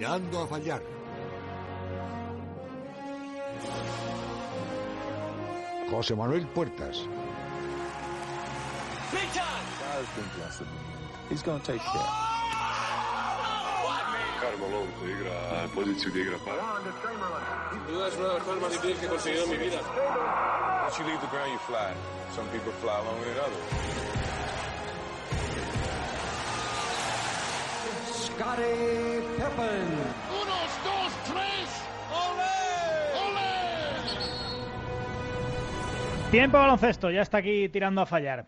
Tirando a fallar. José Manuel Puertas. He's going to take care. Karl Malone koji igra poziciju gdje igra para. Duda es una de las cosas más difíciles que he conseguido en mi vida. Once you leave the ground, you fly. Some people fly longer than others. Scotty Pippen. Unos, dos, tres. Tiempo baloncesto, ya está aquí tirando a fallar.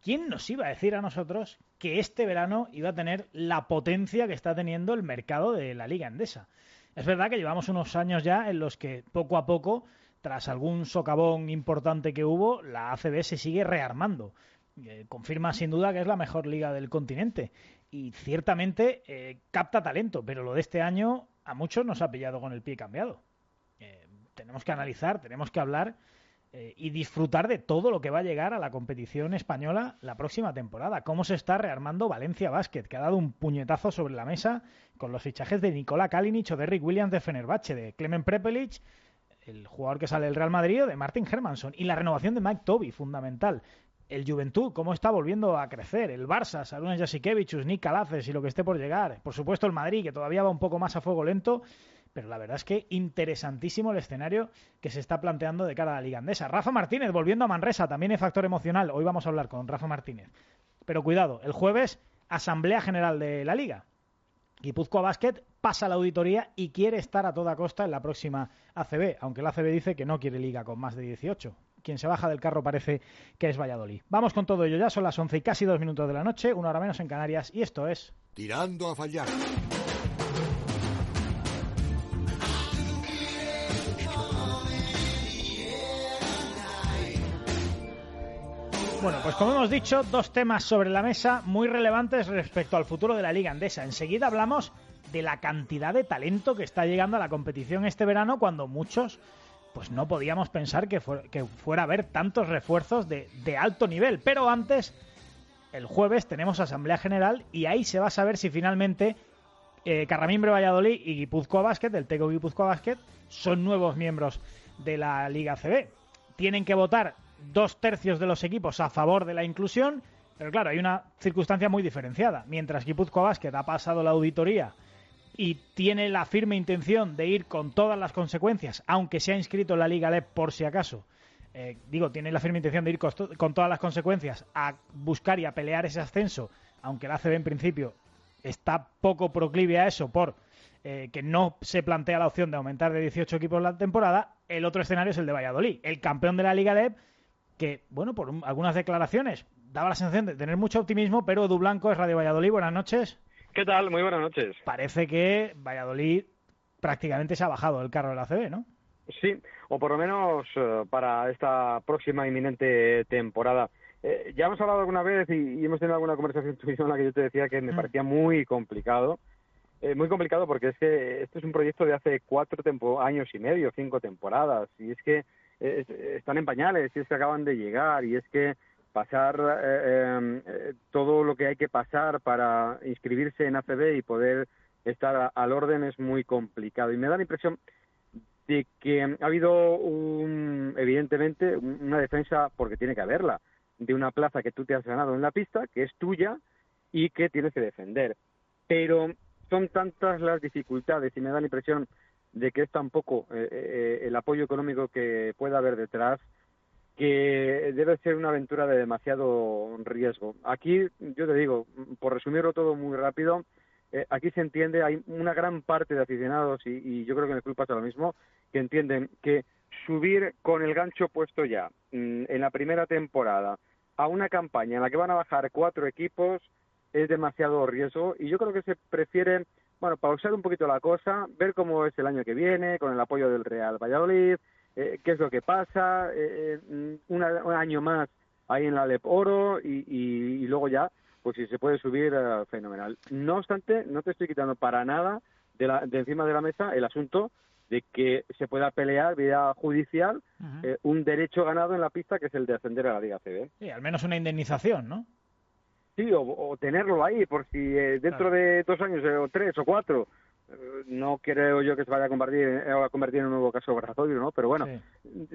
¿Quién nos iba a decir a nosotros que este verano iba a tener la potencia que está teniendo el mercado de la Liga Endesa? Es verdad que llevamos unos años ya en los que poco a poco, tras algún socavón importante que hubo, la ACB se sigue rearmando. Eh, confirma sin duda que es la mejor liga del continente y ciertamente eh, capta talento, pero lo de este año a muchos nos ha pillado con el pie cambiado. Eh, tenemos que analizar, tenemos que hablar eh, y disfrutar de todo lo que va a llegar a la competición española la próxima temporada. Cómo se está rearmando Valencia Basket, que ha dado un puñetazo sobre la mesa con los fichajes de Nikola Kalinic o de Rick Williams de Fenerbahce, de Clemen Prepelic, el jugador que sale del Real Madrid, de Martin Hermanson, y la renovación de Mike Toby, fundamental. El Juventud, cómo está volviendo a crecer. El Barça, Sarunas Jasikevichus, Nick Calaces y lo que esté por llegar. Por supuesto, el Madrid, que todavía va un poco más a fuego lento pero la verdad es que interesantísimo el escenario que se está planteando de cara a la Liga Andesa. Rafa Martínez, volviendo a Manresa, también hay factor emocional. Hoy vamos a hablar con Rafa Martínez. Pero cuidado, el jueves, Asamblea General de la Liga. Guipúzcoa Basket pasa la auditoría y quiere estar a toda costa en la próxima ACB, aunque la ACB dice que no quiere liga con más de 18. Quien se baja del carro parece que es Valladolid. Vamos con todo ello ya, son las 11 y casi dos minutos de la noche, una hora menos en Canarias, y esto es... Tirando a fallar. Bueno, pues como hemos dicho, dos temas sobre la mesa muy relevantes respecto al futuro de la Liga Andesa. Enseguida hablamos de la cantidad de talento que está llegando a la competición este verano cuando muchos pues no podíamos pensar que, fuera a haber tantos refuerzos de, alto nivel. Pero antes, el jueves tenemos Asamblea General y ahí se va a saber si finalmente eh, Carramimbre Valladolid y Guipúzcoa Basket, el Teco Guipúzcoa Basket, son nuevos miembros de la Liga CB. Tienen que votar dos tercios de los equipos a favor de la inclusión, pero claro, hay una circunstancia muy diferenciada. Mientras Guipúzcoa Basket ha pasado la auditoría y tiene la firme intención de ir con todas las consecuencias, aunque se ha inscrito en la Liga LEP por si acaso, eh, digo, tiene la firme intención de ir con, todas las consecuencias a buscar y a pelear ese ascenso, aunque la ACB en principio está poco proclive a eso por eh, que no se plantea la opción de aumentar de 18 equipos la temporada, el otro escenario es el de Valladolid, el campeón de la Liga LEP que, bueno, por algunas declaraciones daba la sensación de tener mucho optimismo, pero Edu Blanco es Radio Valladolid. Buenas noches. ¿Qué tal? Muy buenas noches. Parece que Valladolid prácticamente se ha bajado del carro de la CB, ¿no? Sí, o por lo menos eh, para esta próxima inminente temporada. Eh, ya hemos hablado alguna vez y, hemos tenido alguna conversación en la que yo te decía que me mm. parecía muy complicado. Eh, muy complicado porque es que esto es un proyecto de hace cuatro años y medio, cinco temporadas, y es que están en pañales y es que acaban de llegar y es que pasar eh, em, eh, todo lo que hay que pasar para inscribirse en ACB y poder estar al orden es muy complicado. Y me da la impresión de que ha habido un, evidentemente una defensa porque tiene que haberla de una plaza que tú te has ganado en la pista que es tuya y que tienes que defender. Pero son tantas las dificultades y me da la impresión de que es tampoco eh, eh, el apoyo económico que pueda haber detrás que debe ser una aventura de demasiado riesgo. Aquí, yo te digo, por resumirlo todo muy rápido, eh, aquí se entiende, hay una gran parte de aficionados, y, yo creo que en el club pasa lo mismo, que entienden que subir con el gancho puesto ya mm, en la primera temporada a una campaña en la que van a bajar cuatro equipos es demasiado riesgo y yo creo que se prefiere bueno, pausar un poquito la cosa, ver cómo es el año que viene, con el apoyo del Real Valladolid, eh, qué es lo que pasa, eh, eh un año más ahí en la Lep Oro y, luego ya, pues si se puede subir, eh, fenomenal. No obstante, no te estoy quitando para nada de, la, de encima de la mesa el asunto de que se pueda pelear vía judicial un derecho ganado en la pista que es el de ascender a la Liga CB. Sí, al menos una indemnización, ¿no? Sí, o, tenerlo ahí, por si eh, dentro de dos años, eh, o tres o cuatro, eh, no creo yo que se vaya a convertir, eh, a convertir en un nuevo caso Brazoiro, ¿no? Pero bueno,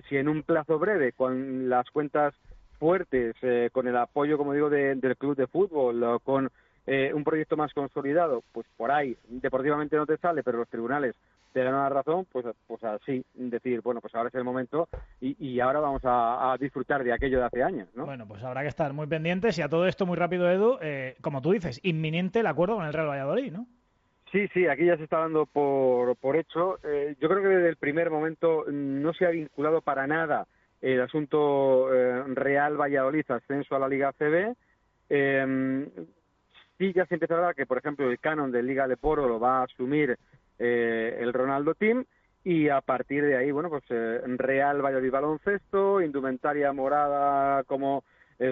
si en un plazo breve, con las cuentas fuertes, eh, con el apoyo, como digo, del club de fútbol, con eh, un proyecto más consolidado, pues por ahí deportivamente no te sale, pero los tribunales te dan la razón, pues, pues así, decir, bueno, pues ahora es el momento y, y ahora vamos a, a, disfrutar de aquello de hace años, ¿no? Bueno, pues habrá que estar muy pendientes y a todo esto muy rápido, Edu, eh, como tú dices, inminente el acuerdo con el Real Valladolid, ¿no? Sí, sí, aquí ya se está dando por, por hecho. Eh, yo creo que desde el primer momento no se ha vinculado para nada el asunto eh, Real Valladolid ascenso a la Liga CB. Eh, sí ya se empieza a hablar que, por ejemplo, el canon de Liga de Poro lo va a asumir eh, el Ronaldo Team y a partir de ahí, bueno, pues eh, Real Valladolid baloncesto, indumentaria morada como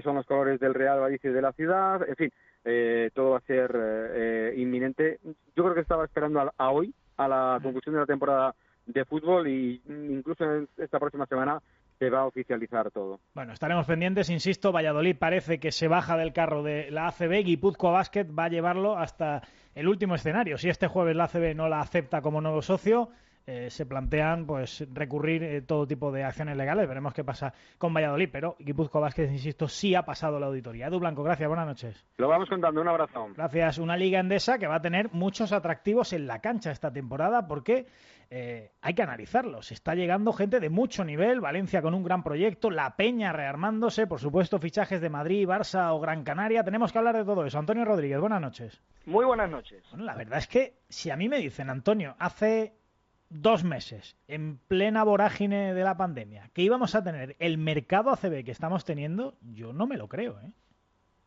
son los colores del Real Valladolid de la ciudad, en fin, eh, todo va a ser eh, inminente. Yo creo que estaba esperando a, a hoy, a la conclusión de la temporada de fútbol y incluso en esta próxima semana se va a oficializar todo. Bueno, estaremos pendientes, insisto, Valladolid parece que se baja del carro de la ACB, Guipúzcoa Basket va a llevarlo hasta el último escenario. Si este jueves la ACB no la acepta como nuevo socio, eh, se plantean pues recurrir eh, todo tipo de acciones legales. Veremos qué pasa con Valladolid, pero Guipúzcoa Vázquez, insisto, sí ha pasado la auditoría. Edu Blanco, gracias, buenas noches. Lo vamos contando, un abrazo. Gracias. Una liga endesa que va a tener muchos atractivos en la cancha esta temporada porque eh, hay que analizarlos. Está llegando gente de mucho nivel, Valencia con un gran proyecto, La Peña rearmándose, por supuesto, fichajes de Madrid, Barça o Gran Canaria. Tenemos que hablar de todo eso. Antonio Rodríguez, buenas noches. Muy buenas noches. Bueno, la verdad es que si a mí me dicen, Antonio, hace dos meses, en plena vorágine de la pandemia, que íbamos a tener el mercado ACB que estamos teniendo, yo no me lo creo, ¿eh?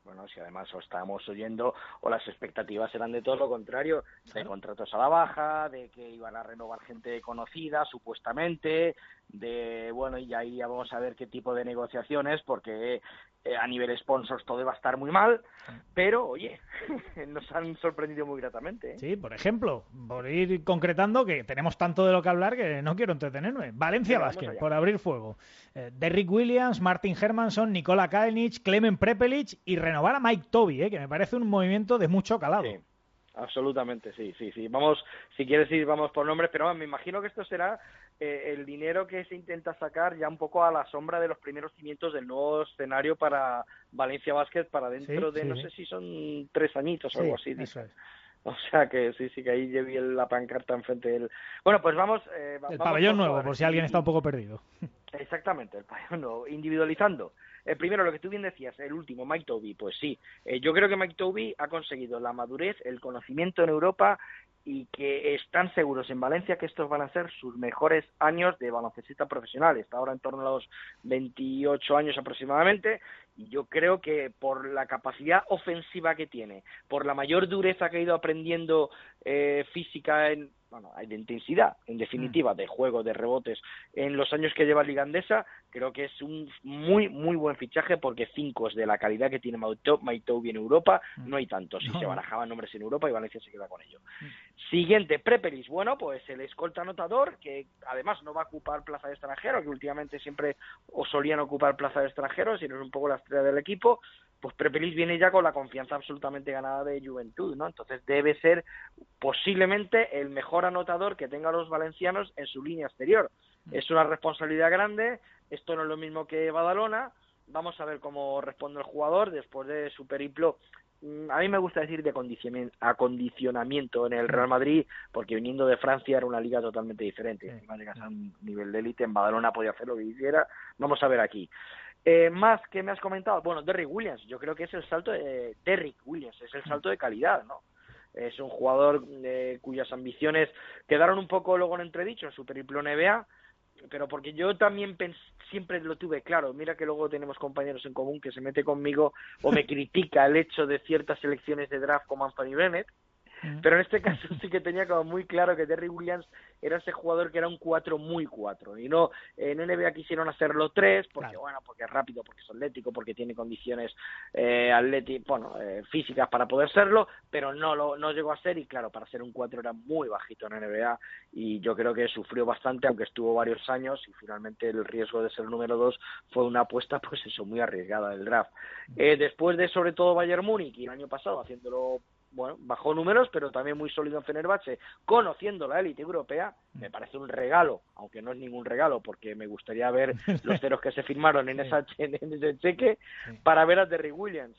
Bueno, si además o estábamos oyendo o las expectativas eran de todo lo contrario, de contratos a la baja, de que iban a renovar gente conocida, supuestamente, de, bueno, y ahí ya vamos a ver qué tipo de negociaciones, porque eh, a nivel sponsors todo va a estar muy mal, pero oye, nos han sorprendido muy gratamente. ¿eh? Sí, por ejemplo, por ir concretando que tenemos tanto de lo que hablar que no quiero entretenerme. Valencia Basket, por abrir fuego. Eh, Derrick Williams, Martin Hermanson, Nikola Kalinic, Clemen Prepelic y renovar a Mike Toby, ¿eh? que me parece un movimiento de mucho calado. Sí. Absolutamente, sí, sí, sí. Vamos, si quieres ir, vamos por nombres, pero me imagino que esto será eh, el dinero que se intenta sacar ya un poco a la sombra de los primeros cimientos del nuevo escenario para Valencia Basket para dentro Sí, de, sí, no sí. sé si son tres añitos o algo así. eso es. O sea que sí, sí, que ahí llevé la pancarta enfrente del... Bueno, pues vamos... eh, El vamos pabellón nuevo, por si alguien está un poco perdido. Exactamente, el pabellón nuevo, individualizando. Eh, primero, lo que tú bien decías, el último, Mike Toby, pues sí. Eh, yo creo que Mike Toby ha conseguido la madurez, el conocimiento en Europa y que están seguros en Valencia que estos van a ser sus mejores años de baloncestista profesional. Está ahora en torno a los 28 años aproximadamente y yo creo que por la capacidad ofensiva que tiene, por la mayor dureza que ha ido aprendiendo eh, física en bueno, de intensidad, en definitiva, de juego, de rebotes, en los años que lleva Liga Andesa, creo que es un muy, muy buen fichaje porque cinco es de la calidad que tiene Maitobi en Europa, no hay tantos, No. se barajaban nombres en Europa y Valencia se queda con ello. Siguiente, Preperis, bueno, pues el escolta anotador, que además no va a ocupar plaza de extranjero, que últimamente siempre o solían ocupar plaza de extranjero, sino es un poco la estrella del equipo, pues Prepelis viene ya con la confianza absolutamente ganada de Juventud, ¿no? Entonces debe ser posiblemente el mejor anotador que tengan los valencianos en su línea exterior. Es una responsabilidad grande, esto no es lo mismo que Badalona, vamos a ver cómo responde el jugador después de su periplo. Mm, A mí me gusta decir de acondicionamiento, acondicionamiento en el Real Madrid, porque viniendo de Francia era una liga totalmente diferente. Encima llegas a un nivel de élite, en Badalona podía hacer lo que quisiera. Vamos a ver aquí. Eh, más que me has comentado, bueno, Derrick Williams, yo creo que es el salto de Derrick Williams, es el salto de calidad, ¿no? Es un jugador eh, cuyas ambiciones quedaron un poco luego en entredicho en su periplo NBA, pero porque yo también pens- siempre lo tuve claro. Mira que luego tenemos compañeros en común que se mete conmigo o me critica el hecho de ciertas selecciones de draft como Anthony Bennett, pero en este caso sí que tenía como muy claro que Terry Williams era ese jugador que era un 4 muy 4 y no en NBA quisieron hacerlo 3 porque bueno porque es rápido porque es atlético porque tiene condiciones eh, atleti- bueno eh, físicas para poder serlo pero no lo no llegó a ser y claro para ser un 4 era muy bajito en NBA y yo creo que sufrió bastante aunque estuvo varios años y finalmente el riesgo de ser número 2 fue una apuesta pues eso muy arriesgada del draft. Eh, después de sobre todo Bayern Múnich y el año pasado haciéndolo bueno, bajó números, pero también muy sólido en Fenerbahce, conociendo la élite europea, me parece un regalo, aunque no es ningún regalo, porque me gustaría ver los ceros que se firmaron en, esa, en ese cheque, para ver a Derry Williams.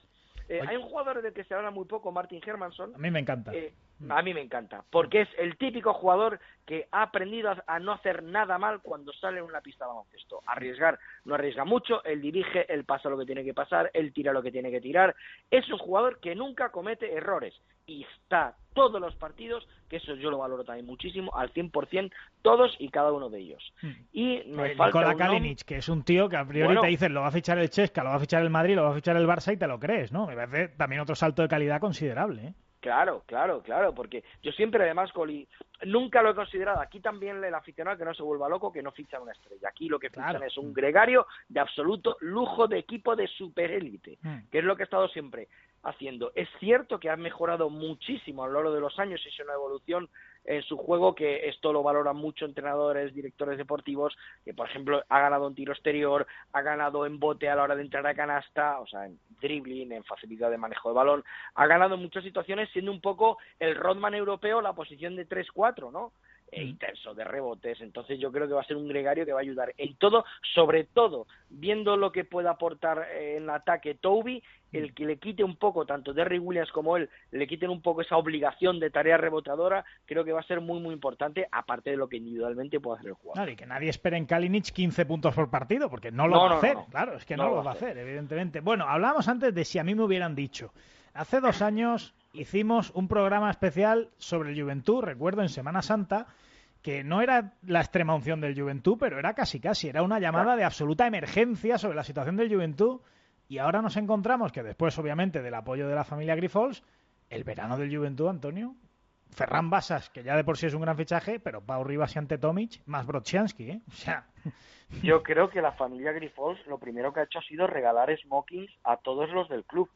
Eh, hay un jugador del que se habla muy poco, Martin Hermanson. A mí me encanta. Eh, a mí me encanta, porque es el típico jugador que ha aprendido a, no hacer nada mal cuando sale en una pista de baloncesto. Arriesgar, no arriesga mucho, él dirige, él pasa lo que tiene que pasar, él tira lo que tiene que tirar. Es un jugador que nunca comete errores y está todos los partidos, que eso yo lo valoro también muchísimo, al 100%, todos y cada uno de ellos. Hmm. Y me falta Kalinic, que es un tío que a priori te dicen lo va a fichar el Chesca, lo va a fichar el Madrid, lo va a fichar el Barça y te lo crees, ¿no? Me parece también otro salto de calidad considerable, ¿eh? Claro, claro, claro, porque yo siempre además, Coli, nunca lo he considerado, aquí también el aficionado que no se vuelva loco, que no ficha una estrella, aquí lo que fichan es un gregario de absoluto lujo de equipo de superélite, mm. que es lo que he estado siempre haciendo. Es cierto que ha mejorado muchísimo a lo largo de los años, es una evolución en su juego, que esto lo valoran mucho entrenadores, directores deportivos, que por ejemplo ha ganado en tiro exterior, ha ganado en bote a la hora de entrar a canasta, o sea, en dribbling, en facilidad de manejo de balón, ha ganado en muchas situaciones siendo un poco el Rodman europeo la posición de 3-4, ¿no? E intenso de rebotes. Entonces yo creo que va a ser un gregario que va a ayudar en todo, sobre todo viendo lo que puede aportar eh, en ataque Toby, el que le quite un poco, tanto Derry Williams como él, le quiten un poco esa obligación de tarea rebotadora, creo que va a ser muy, muy importante, aparte de lo que individualmente puede hacer el jugador. Claro, y que nadie espere en Kalinic 15 puntos por partido, porque no lo va a hacer, claro, es que no, lo va a hacer, evidentemente. Bueno, hablábamos antes de si a mí me hubieran dicho, hace dos años hicimos un programa especial sobre el Juventud, recuerdo, en Semana Santa, que no era la extrema unción del Juventud, pero era casi casi, era una llamada de absoluta emergencia sobre la situación del Juventud. Y ahora nos encontramos que después, obviamente, del apoyo de la familia Grifols, el verano del Juventud, Antonio, Ferran Basas, que ya de por sí es un gran fichaje, pero Pau Rivas y ante Tomic, más Brodzianski, ¿eh? O sea... Yo creo que la familia Grifols lo primero que ha hecho ha sido regalar smokings a todos los del club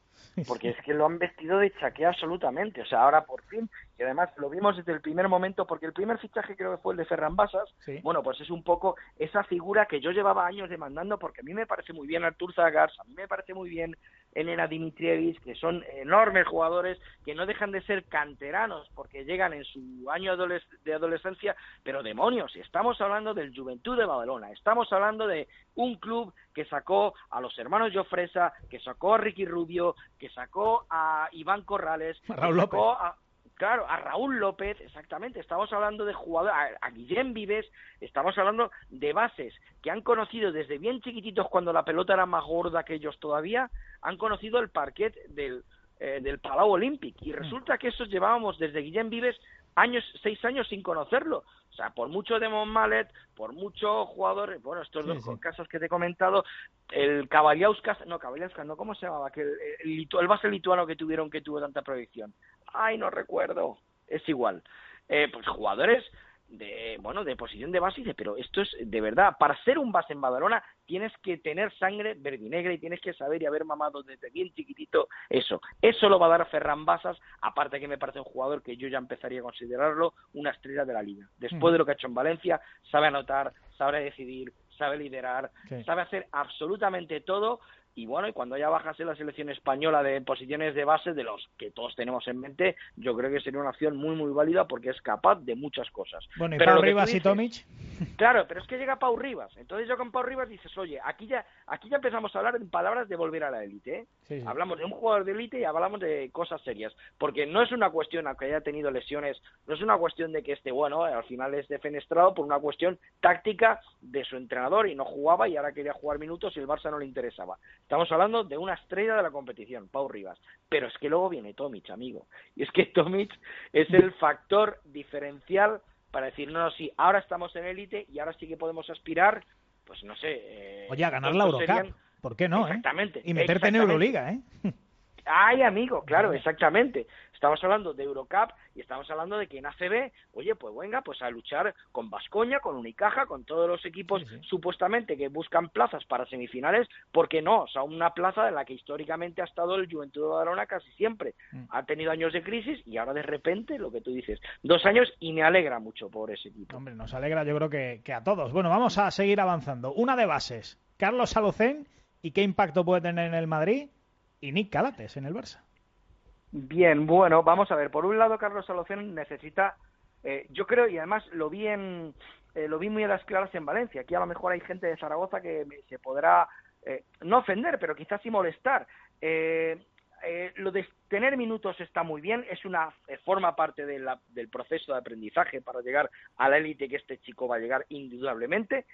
porque es que lo han vestido de chaquea absolutamente. O sea, ahora por fin, y además lo vimos desde el primer momento, porque el primer fichaje creo que fue el de Ferran Basas, bueno, pues es un poco esa figura que yo llevaba años demandando, porque a mí me parece muy bien Artur Zagars, a mí me parece muy bien Elena Dimitrievich, que son enormes jugadores, que no dejan de ser canteranos, porque llegan en su año de adolescencia, pero demonios, estamos hablando del Juventud de Badalona, estamos hablando de un club que sacó a los hermanos Jofresa, que sacó a Ricky Rubio, que sacó a Iván Corrales, que sacó a, claro, a Raúl López, exactamente, estamos hablando de jugadores, a, Guillén Vives, estamos hablando de bases que han conocido desde bien chiquititos cuando la pelota era más gorda que ellos todavía, han conocido el parquet del, eh, del Palau Olympic y resulta que esos llevábamos desde Guillén Vives años, seis años sin conocerlo. O sea, por mucho Demon Mallet, por mucho jugador, bueno, estos dos casos que te he comentado, el Cavaliauskas, no, Cavaliauskas, no, ¿cómo se llamaba? Que el, el, base lituano que tuvieron que tuvo tanta proyección. Ay, no recuerdo. Es igual. Eh, pues jugadores de bueno de posición de base y dice pero esto es de verdad para ser un base en Badalona tienes que tener sangre verdinegra y tienes que saber y haber mamado desde bien chiquitito eso eso lo va a dar Ferran Basas aparte que me parece un jugador que yo ya empezaría a considerarlo una estrella de la liga. Después de lo que ha hecho en Valencia sabe anotar sabe decidir sabe liderar sabe hacer absolutamente todo y bueno, y cuando ya bajase la selección española de posiciones de base, de los que todos tenemos en mente, yo creo que sería una opción muy, muy válida porque es capaz de muchas cosas. Bueno, ¿y pero Pau Rivas y Tomic? Claro, pero es que llega Pau Rivas. Entonces yo con Pau Rivas dices, oye, aquí ya, aquí ya empezamos a hablar en palabras de volver a la élite. ¿eh? Hablamos de un jugador de élite y hablamos de cosas serias. Porque no es una cuestión, aunque haya tenido lesiones, no es una cuestión de que esté bueno, al final es defenestrado por una cuestión táctica de su entrenador y no jugaba y ahora quería jugar minutos y el Barça no le interesaba. Estamos hablando de una estrella de la competición, Pau Rivas. Pero es que luego viene Tomic, amigo. Y es que Tomic es el factor diferencial para decir, no, no, sí, ahora estamos en élite y ahora sí que podemos aspirar, pues no sé. Eh, Oye, a ganar la Eurocup. ¿Por qué no? Eh? Exactamente. Y meterte en Euroliga, ¿eh? Ay, amigo, claro, exactamente. Estamos hablando de Eurocup y estamos hablando de que en ACB, oye, pues venga, pues a luchar con Vascoña, con Unicaja, con todos los equipos supuestamente que buscan plazas para semifinales, ¿por qué no? O sea, una plaza de la que históricamente ha estado el Juventud de Badalona casi siempre. Mm. Ha tenido años de crisis y ahora de repente, lo que tú dices, dos años y me alegra mucho por ese equipo. Hombre, nos alegra yo creo que, que a todos. Bueno, vamos a seguir avanzando. Una de bases, Carlos Salocén, ¿y qué impacto puede tener en el Madrid? y Nick Calates en el Barça. Bien, bueno, vamos a ver. Por un lado, Carlos Salocén necesita, eh, yo creo, y además lo vi en, eh, lo vi muy a las claras en Valencia. Aquí a lo mejor hay gente de Zaragoza que se podrá eh, no ofender, pero quizás sí molestar. Eh, eh, lo de tener minutos está muy bien, es una forma parte del proceso de aprendizaje para llegar a la élite que este chico va a llegar indudablemente,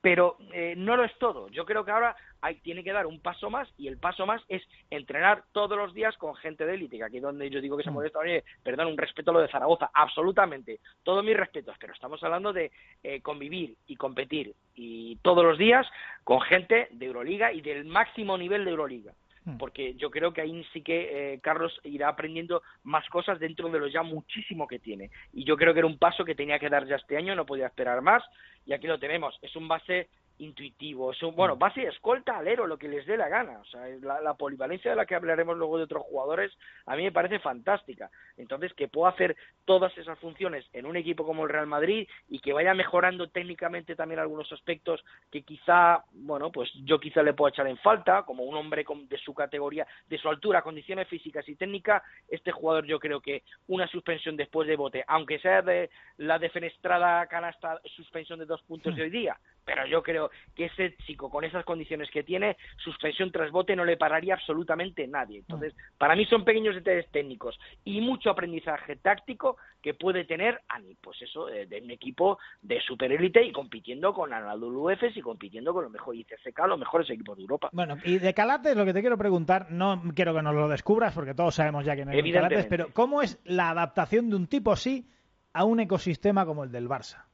pero eh, no lo es todo. Yo creo que ahora hay, tiene que dar un paso más y el paso más es entrenar todos los días con gente de élite, que aquí donde yo digo que se molesta, oye, perdón, un respeto a lo de Zaragoza, absolutamente, todos mis respetos, pero estamos hablando de eh, convivir y competir y todos los días con gente de Euroliga y del máximo nivel de Euroliga porque yo creo que ahí sí que eh, Carlos irá aprendiendo más cosas dentro de lo ya muchísimo que tiene. Y yo creo que era un paso que tenía que dar ya este año, no podía esperar más, y aquí lo tenemos. Es un base intuitivo, es un, bueno, base escolta alero, lo que les dé la gana. O sea, la, la, polivalencia de la que hablaremos luego de otros jugadores, a mí me parece fantástica. Entonces, que pueda hacer todas esas funciones en un equipo como el Real Madrid y que vaya mejorando técnicamente también algunos aspectos que quizá, bueno, pues yo quizá le puedo echar en falta, como un hombre con, de su categoría, de su altura, condiciones físicas y técnicas, este jugador yo creo que una suspensión después de bote, aunque sea de la defenestrada canasta suspensión de dos puntos de hoy día, pero yo creo que ese chico con esas condiciones que tiene, suspensión tras bote no le pararía absolutamente nadie. Entonces, para mí son pequeños detalles técnicos y mucho aprendizaje táctico que puede tener a mí, pues eso, de, de un equipo de superélite y compitiendo con Anadolu Efes y compitiendo con los mejores ICCK, los mejores equipos de Europa. Bueno, y de Calates lo que te quiero preguntar, no quiero que nos lo descubras porque todos sabemos ya que no es Calates, pero ¿cómo es la adaptación de un tipo así a un ecosistema como el del Barça?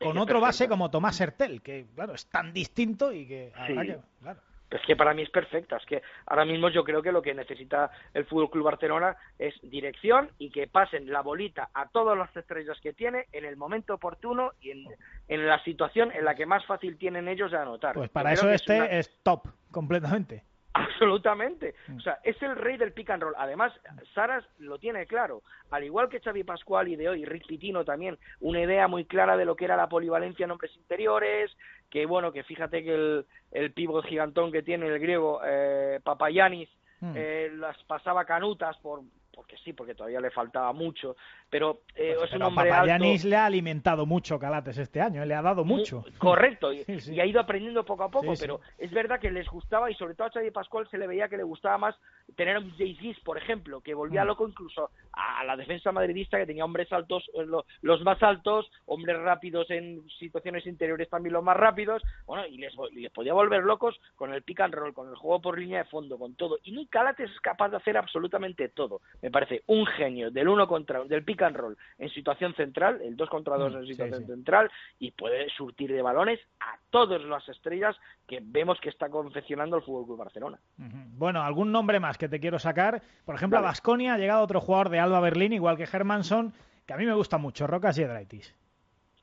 Con otro base como Tomás Hertel, que claro, es tan distinto y que, sí. que claro. Es que para mí es perfecta, es que ahora mismo yo creo que lo que necesita el Fútbol Club Barcelona es dirección y que pasen la bolita a todas las estrellas que tiene en el momento oportuno y en, en la situación en la que más fácil tienen ellos de anotar. Pues para eso este es, una... es top, completamente. Absolutamente. O sea, es el rey del pick and roll. Además, Saras lo tiene claro. Al igual que Xavi Pascual y de hoy, Rick Pitino también, una idea muy clara de lo que era la polivalencia en hombres interiores, que bueno, que fíjate que el, el pívot gigantón que tiene el griego eh, Papayanis mm. eh, las pasaba canutas por porque sí, porque todavía le faltaba mucho, pero eh, pues, es un pero hombre Papayanis alto. le ha alimentado mucho Calates este año, ¿eh? le ha dado mucho. Muy, correcto, y, sí, sí. y, ha ido aprendiendo poco a poco, Sí, pero es verdad que les gustaba, y sobre todo a Xavi Pascual se le veía que le gustaba más tener a un Jay por ejemplo, que volvía Mm. loco incluso a la defensa madridista, que tenía hombres altos, eh, lo- los más altos, hombres rápidos en situaciones interiores también los más rápidos, bueno, y les, y les podía volver locos con el pick and roll, con el juego por línea de fondo, con todo. Y Nick Calates es capaz de hacer absolutamente todo. Me parece un genio del uno contra del pick and roll en situación central, el dos contra dos Mm, en situación sí. central, y puede surtir de balones a todas las estrellas que vemos que está confeccionando el Fútbol Club Barcelona. Bueno, algún nombre más que te quiero sacar. Por ejemplo, a Basconia ha llegado otro jugador de Alba Berlín, igual que Hermanson, que a mí me gusta mucho, Rocas Yedraitis.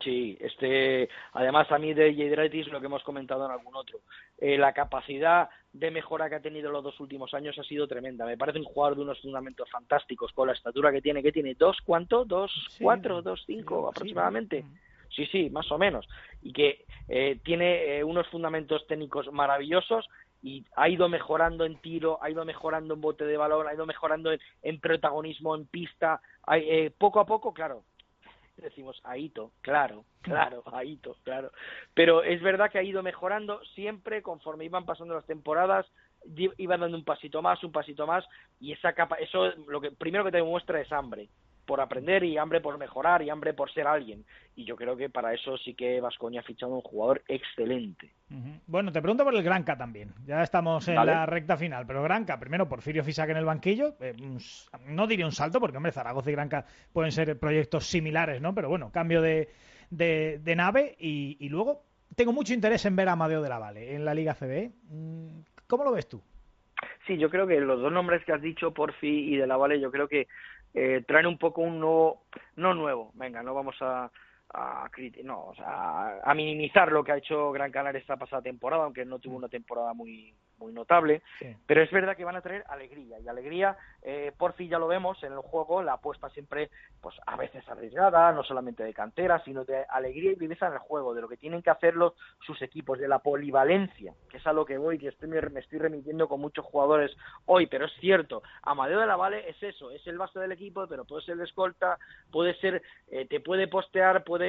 Sí, este, además a mí de Yedraitis lo que hemos comentado en algún otro, eh, la capacidad de mejora que ha tenido los dos últimos años ha sido tremenda. Me parece un jugador de unos fundamentos fantásticos con la estatura que tiene, que tiene dos, ¿cuánto? Dos, Sí, cuatro, dos, cinco sí, aproximadamente. sí. Sí, más o menos. Y que eh, tiene eh, unos fundamentos técnicos maravillosos y ha ido mejorando en tiro, ha ido mejorando en bote de balón, ha ido mejorando en, en protagonismo en pista. Ha- eh, poco a poco, claro, decimos Aito, claro, claro, Aito, claro. Pero es verdad que ha ido mejorando siempre conforme iban pasando las temporadas, iba dando un pasito más, un pasito más, y esa capa, eso lo que primero que te demuestra es hambre por aprender y hambre por mejorar y hambre por ser alguien. Y yo creo que para eso sí que Vascoña ha fichado un jugador excelente. Bueno, te pregunto por el Granca también. Ya estamos en Vale. la recta final, pero Granca, primero Porfirio Fisac en el banquillo. eh, no diría un salto, porque hombre, Zaragoza y Granca pueden ser proyectos similares, ¿no? Pero bueno, cambio de, de, de nave y, y luego tengo mucho interés en ver a Amadeo de la Valle en la Liga CB. Mm, ¿Cómo lo ves tú? Sí, yo creo que los dos nombres que has dicho, Porfi y De La Valle, yo creo que eh, traen un poco un nuevo, no nuevo, venga, no vamos a, a, no, o sea, a minimizar lo que ha hecho Gran Canaria esta pasada temporada, aunque no tuvo una temporada muy muy notable, Sí. pero es verdad que van a traer alegría y alegría, eh, por fin ya lo vemos en el juego, la apuesta siempre, pues a veces arriesgada, no solamente de cantera, sino de alegría y viveza en el juego, de lo que tienen que hacerlo sus equipos, de la polivalencia, que es a lo que voy, que estoy, me estoy remitiendo con muchos jugadores hoy, pero es cierto, Amadeo de la Vale es eso, es el base del equipo, pero puede ser de escolta, puede ser, eh, te puede postear, puede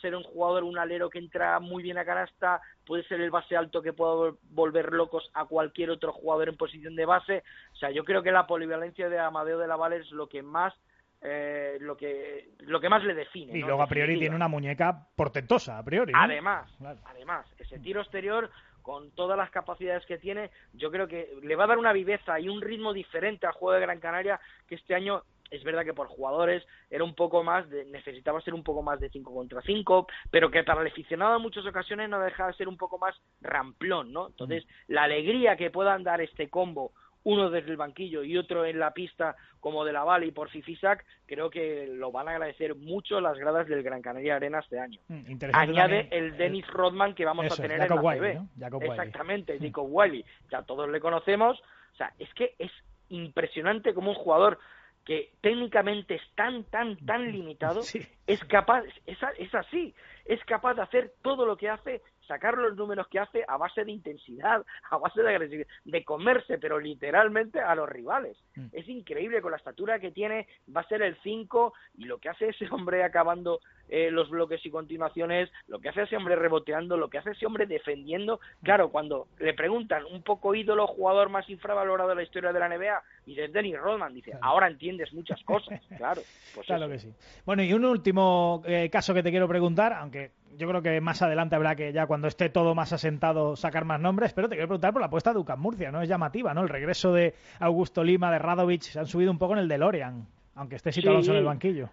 ser un jugador, un alero que entra muy bien a canasta, puede ser el base alto que pueda vol- volver locos a cualquier otro jugador en posición de base. O sea, yo creo que la polivalencia de Amadeo de la Vale es lo que más eh, lo que lo que más le define. Y ¿no? luego a priori tiene una muñeca portentosa, a priori. ¿no? Además, Claro. además, ese tiro exterior con todas las capacidades que tiene, yo creo que le va a dar una viveza y un ritmo diferente al juego de Gran Canaria que este año es verdad que por jugadores era un poco más de, necesitaba ser un poco más de 5 contra 5, pero que para el aficionado en muchas ocasiones no deja de ser un poco más ramplón, ¿no? Entonces, la alegría que puedan dar este combo uno desde el banquillo y otro en la pista como de la Vale y por Fifisac, creo que lo van a agradecer mucho las gradas del Gran Canaria Arena este año. Mm, Añade también, el Dennis Rodman que vamos eso a tener Jacob en la Wiley, CB. ¿no? Jacob. Exactamente, Jacob Wiley. Ya todos le conocemos. O sea, es que es impresionante como un jugador que técnicamente es tan, tan, tan limitado, Sí. es capaz, es, es así, es capaz de hacer todo lo que hace, sacar los números que hace a base de intensidad, a base de agresividad, de comerse, pero literalmente a los rivales. Mm. Es increíble con la estatura que tiene, va a ser el 5 y lo que hace ese hombre acabando eh, los bloques y continuaciones, lo que hace ese hombre reboteando, lo que hace ese hombre defendiendo. Claro, cuando le preguntan un poco ídolo, jugador más infravalorado de la historia de la NBA, y dice Dennis Rodman, dice, Claro. ahora entiendes muchas cosas, claro. Pues Claro eso. que sí. Bueno, y un último eh, caso que te quiero preguntar, aunque yo creo que más adelante habrá que ya cuando esté todo más asentado sacar más nombres, pero te quiero preguntar por la apuesta de UCAM Murcia, ¿no? Es llamativa, ¿no? El regreso de Augusto Lima, de Radovic, se han subido un poco en el DeLorean, aunque esté Sito Sí. Alonso en el banquillo.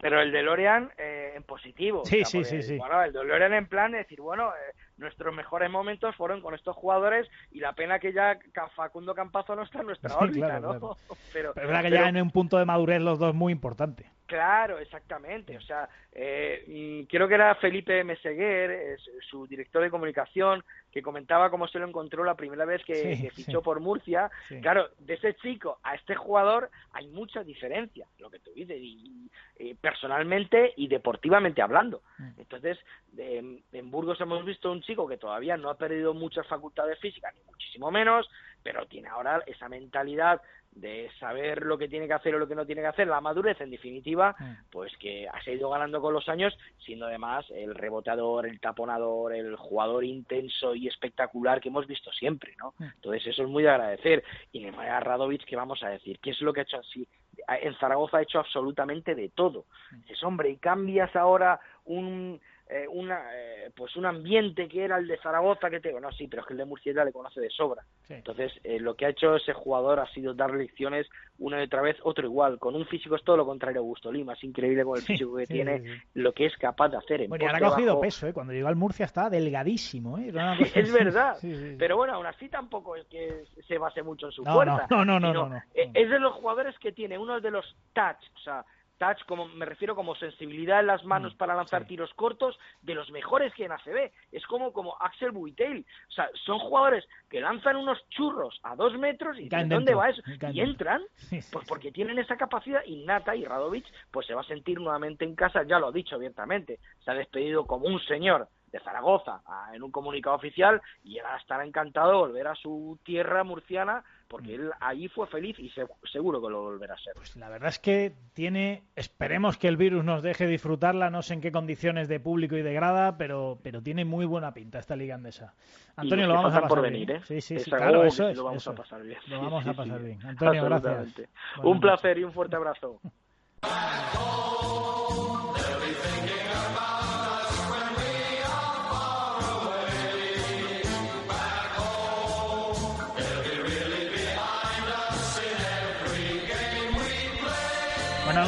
Pero el DeLorean eh, en positivo. Sí, o sea, sí, sí, sí. Bueno, el DeLorean en plan de decir, bueno, eh, nuestros mejores momentos fueron con estos jugadores y la pena que ya Facundo Campazo no está en nuestra Sí, órbita, claro, ¿no? claro. Pero, Pero es verdad que pero- ya en un punto de madurez los dos muy importante. Claro, exactamente. O sea, eh, mm, creo que era Felipe Meseguer, eh, su director de comunicación, que comentaba cómo se lo encontró la primera vez que, Sí, que sí. fichó por Murcia. Sí. Claro, de ese chico a este jugador hay mucha diferencia, lo que tú dices, y, y, personalmente y deportivamente hablando. Mm. Entonces, de- en Burgos hemos visto un chico que todavía no ha perdido muchas facultades físicas, ni muchísimo menos, pero tiene ahora esa mentalidad de saber lo que tiene que hacer o lo que no tiene que hacer, la madurez en definitiva, Mm. pues que ha ido ganando con los años, siendo además el reboteador, el taponador, el jugador intenso y espectacular que hemos visto siempre, ¿no? Mm. Entonces eso es muy de agradecer. Y Nemanja Radovic, ¿qué vamos a decir? ¿Qué es lo que ha hecho así? En Zaragoza ha hecho absolutamente de todo. Dices, hombre, y cambias ahora un eh, una, eh, pues un ambiente que era el de Zaragoza que te digo, no, sí, pero es que el de Murcia ya le conoce de sobra. Sí. Entonces, eh, lo que ha hecho ese jugador ha sido dar lecciones una y otra vez, otro igual. Con un físico es todo lo contrario a Augusto Lima. Es increíble con el físico que sí, tiene, sí, lo que es capaz de hacer. En Bueno, y ahora ha cogido bajo. peso, ¿eh? Cuando llegó al Murcia estaba delgadísimo, ¿eh? Es verdad, pero bueno, aún así tampoco es que se base mucho en su No, fuerza. no, no, no, no, no. eh, Es de los jugadores que tiene uno de los touch, o sea, touch, como me refiero como sensibilidad en las manos Mm, para lanzar sí. tiros cortos, de los mejores que en ACB. Es como, como Axel Buitel. O sea, son jugadores que lanzan unos churros a dos metros y, Y caen ¿de dónde dentro, va eso? y entran, pues porque tienen esa capacidad innata y Radovic pues se va a sentir nuevamente en casa, ya lo ha dicho abiertamente, se ha despedido como un señor de Zaragoza en un comunicado oficial y él estará encantado de volver a su tierra murciana porque él allí fue feliz y se- seguro que lo volverá a ser. Pues la verdad es que tiene, esperemos que el virus nos deje disfrutarla, no sé en qué condiciones de público y de grada, pero, pero tiene muy buena pinta esta liga andesa. Antonio, lo vamos a pasar por bien. ¿eh? Sí, sí, sí, claro, eso es. Lo vamos eso a pasar bien. Lo vamos a pasar bien. Antonio, gracias. Buenas Un noches. placer y un fuerte abrazo.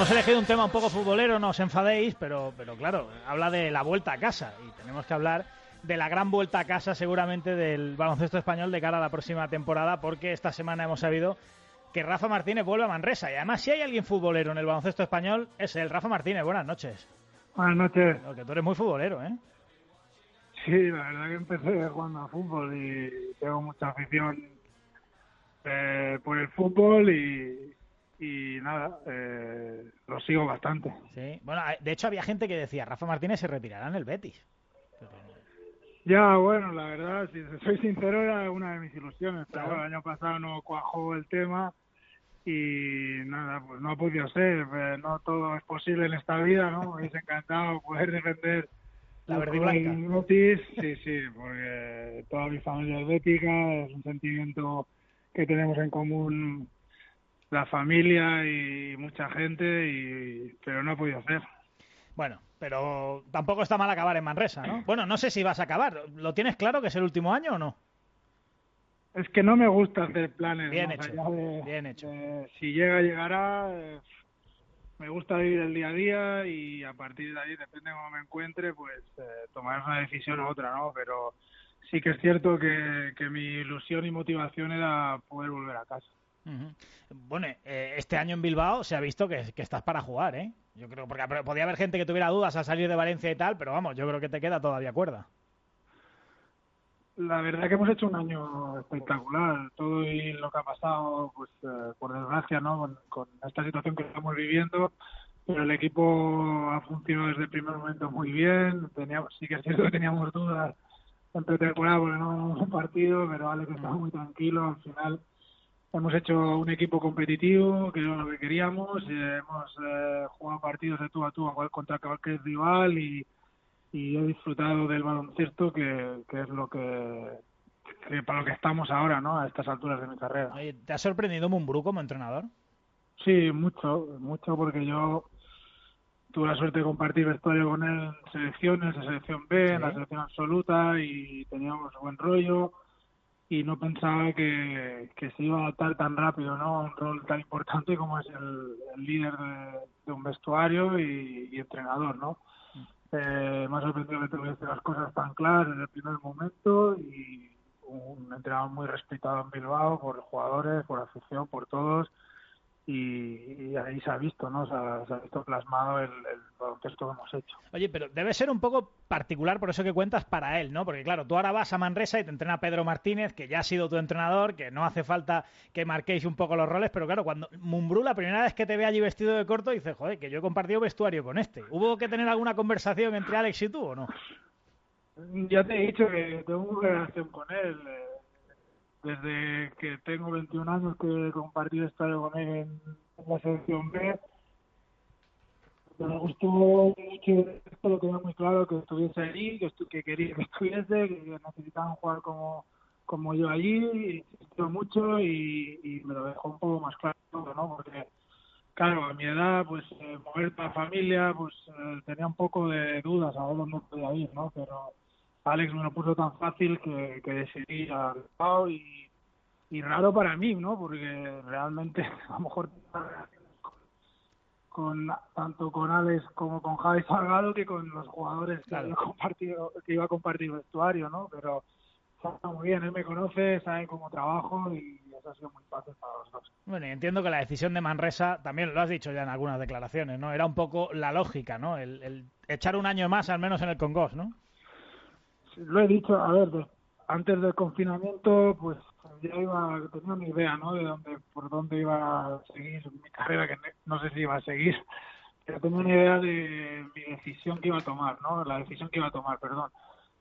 Hemos elegido un tema un poco futbolero, no os enfadéis, pero, pero claro, habla de la vuelta a casa y tenemos que hablar de la gran vuelta a casa seguramente del baloncesto español de cara a la próxima temporada porque esta semana hemos sabido que Rafa Martínez vuelve a Manresa y además si hay alguien futbolero en el baloncesto español es el Rafa Martínez. Buenas noches. Buenas noches. Lo que tú eres muy futbolero, ¿eh? Sí, la verdad que empecé jugando a fútbol y tengo mucha afición eh, por el fútbol y, y nada, eh, lo sigo bastante. Sí. Bueno, de hecho había gente que decía, Rafa Martínez se retirará en el Betis. Ya, bueno, la verdad, si soy sincero, era una de mis ilusiones. Pero bueno, el año pasado no cuajó el tema y nada, pues no ha podido ser. Pues no todo es posible en esta vida, ¿no? Me hubiese encantado poder defender la verde blanca. Betis, sí, sí, porque toda mi familia es bética, es un sentimiento que tenemos en común la familia y mucha gente, y pero no ha podido ser. Bueno, pero tampoco está mal acabar en Manresa, ¿no? Bueno, no sé si vas a acabar. ¿Lo tienes claro que es el último año o no? Es que no me gusta hacer planes. Bien hecho, de- bien hecho. de si llega, llegará. eh, me gusta vivir el día a día y a partir de ahí, depende de cómo me encuentre, pues eh, tomar una decisión u otra, ¿no? Pero sí que es cierto que, que mi ilusión y motivación era poder volver a casa. Bueno, eh, este año en Bilbao se ha visto que, estás para jugar, ¿eh? Yo creo, porque podía haber gente que tuviera dudas al salir de Valencia y tal, pero vamos, yo creo que te queda todavía cuerda. La verdad que hemos hecho un año espectacular. Todo y lo que ha pasado, pues eh, por desgracia, ¿no? Con, esta situación que estamos viviendo, pero el equipo ha funcionado desde el primer momento muy bien. Sí que es cierto que teníamos dudas en pretemporada porque no ganamos un partido, pero Alex estaba muy tranquilo. Al final hemos hecho un equipo competitivo, que era lo que queríamos. eh, hemos eh, jugado partidos de tú a tú a cual- contra cualquier rival y y he disfrutado del baloncesto que, que es lo que, que para lo que estamos ahora, ¿no? A estas alturas de mi carrera. ¿Te ha sorprendido Mumbrú como entrenador? Sí, mucho, mucho porque yo tuve la suerte de compartir vestuario con él en selecciones, en selección B, en la selección absoluta y teníamos buen rollo y no pensaba que, que se iba a adaptar tan rápido, ¿no? A un rol tan importante como es el, líder de, un vestuario y, entrenador, ¿no? Eh, me ha sorprendido que tuviese las cosas tan claras desde el primer momento y un entrenador muy respetado en Bilbao por jugadores, por afición, por todos y, y ahí se ha visto, ¿no? Se ha, se ha visto plasmado el, el baloncesto que hemos hecho. Oye, pero debe ser un poco particular por eso que cuentas para él, ¿no? Porque claro, tú ahora vas a Manresa y te entrena Pedro Martínez, que ya ha sido tu entrenador, que no hace falta que marquéis un poco los roles, pero claro, cuando Mumbrú la primera vez que te ve allí vestido de corto dice, joder, que yo he compartido vestuario con este. ¿Hubo que tener alguna conversación entre Alex y tú o no? Ya te he dicho que tengo una relación con él. eh, Desde que tengo 21 años que he compartido vestuario con él en, la selección B. Me gustó mucho esto, lo tenía muy claro que estuviese allí, que, estu- que quería que estuviese, que necesitaban jugar como, como yo allí, insistió mucho y, me lo dejó un poco más claro, ¿no? Porque, claro, a mi edad, pues eh, mover para familia, pues eh, tenía un poco de dudas a dónde podía ir, ¿no? Pero Alex me lo puso tan fácil que, que decidí al Bilbao y, y raro para mí, ¿no? Porque realmente a lo mejor con tanto con Alex como con Javi Salgado que con los jugadores que, había compartido, que iba a compartir vestuario, ¿no? Pero está muy bien, él me conoce, sabe cómo trabajo y eso ha sido muy fácil para los dos. Bueno, y entiendo que la decisión de Manresa, también lo has dicho ya en algunas declaraciones, ¿no? Era un poco la lógica, ¿no? El, el echar un año más, al menos en el Congos, ¿no? Lo he dicho, a ver, de- antes del confinamiento, pues ya iba, tenía una idea, ¿no? De dónde, por dónde iba a seguir mi carrera, que no sé si iba a seguir, pero tenía una idea de mi decisión que iba a tomar, ¿no? La decisión que iba a tomar, perdón.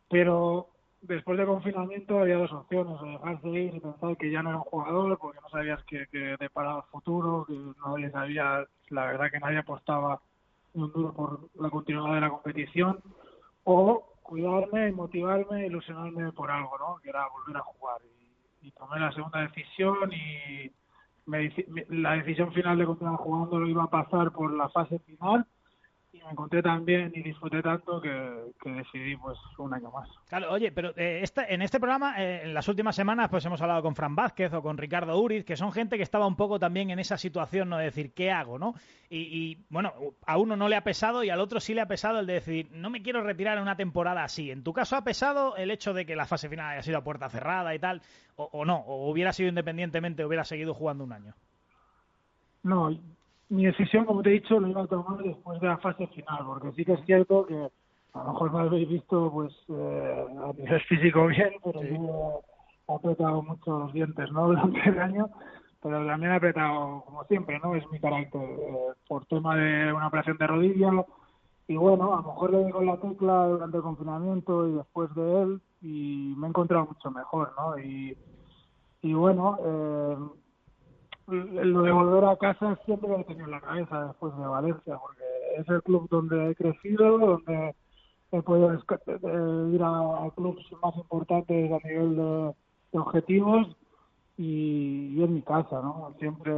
Pero después del confinamiento había dos opciones, o dejarse ir y pensar que ya no era un jugador, porque no sabías que, que deparaba el futuro, que nadie sabía, la verdad que nadie apostaba un duro por la continuidad de la competición, o cuidarme y motivarme, ilusionarme por algo, ¿no? Que era volver a jugar. Y, y tomé la segunda decisión y me, la decisión final de continuar jugando lo iba a pasar por la fase final me encontré tan bien y disfruté tanto que, que decidí pues un año más. Claro, oye, pero eh, esta- en este programa, eh, en las últimas semanas, pues hemos hablado con Fran Vázquez o con Ricardo Uriz, que son gente que estaba un poco también en esa situación, ¿no? De decir, ¿qué hago, no? Y, y, bueno, a uno no le ha pesado y al otro sí le ha pesado el de decir, no me quiero retirar en una temporada así. ¿En tu caso ha pesado el hecho de que la fase final haya sido a puerta cerrada y tal? ¿O, o no? ¿O hubiera sido independientemente, hubiera seguido jugando un año? No, mi decisión, como te he dicho, lo iba a tomar después de la fase final, porque sí que es cierto que a lo mejor me habéis visto pues eh, a nivel físico bien, pero Sí. yo ha apretado mucho los dientes, ¿no? Durante el año, pero también ha apretado, como siempre, ¿no? Es mi carácter, eh, por tema de una operación de rodilla, y bueno, a lo mejor le digo la tecla durante el confinamiento y después de él, y me he encontrado mucho mejor, ¿no? Y, y bueno, eh, lo de volver a casa siempre lo he tenido en la cabeza después de Valencia, porque es el club donde he crecido, donde he podido eh, ir a, clubes más importantes a nivel de, objetivos y, y, en mi casa, ¿no? Siempre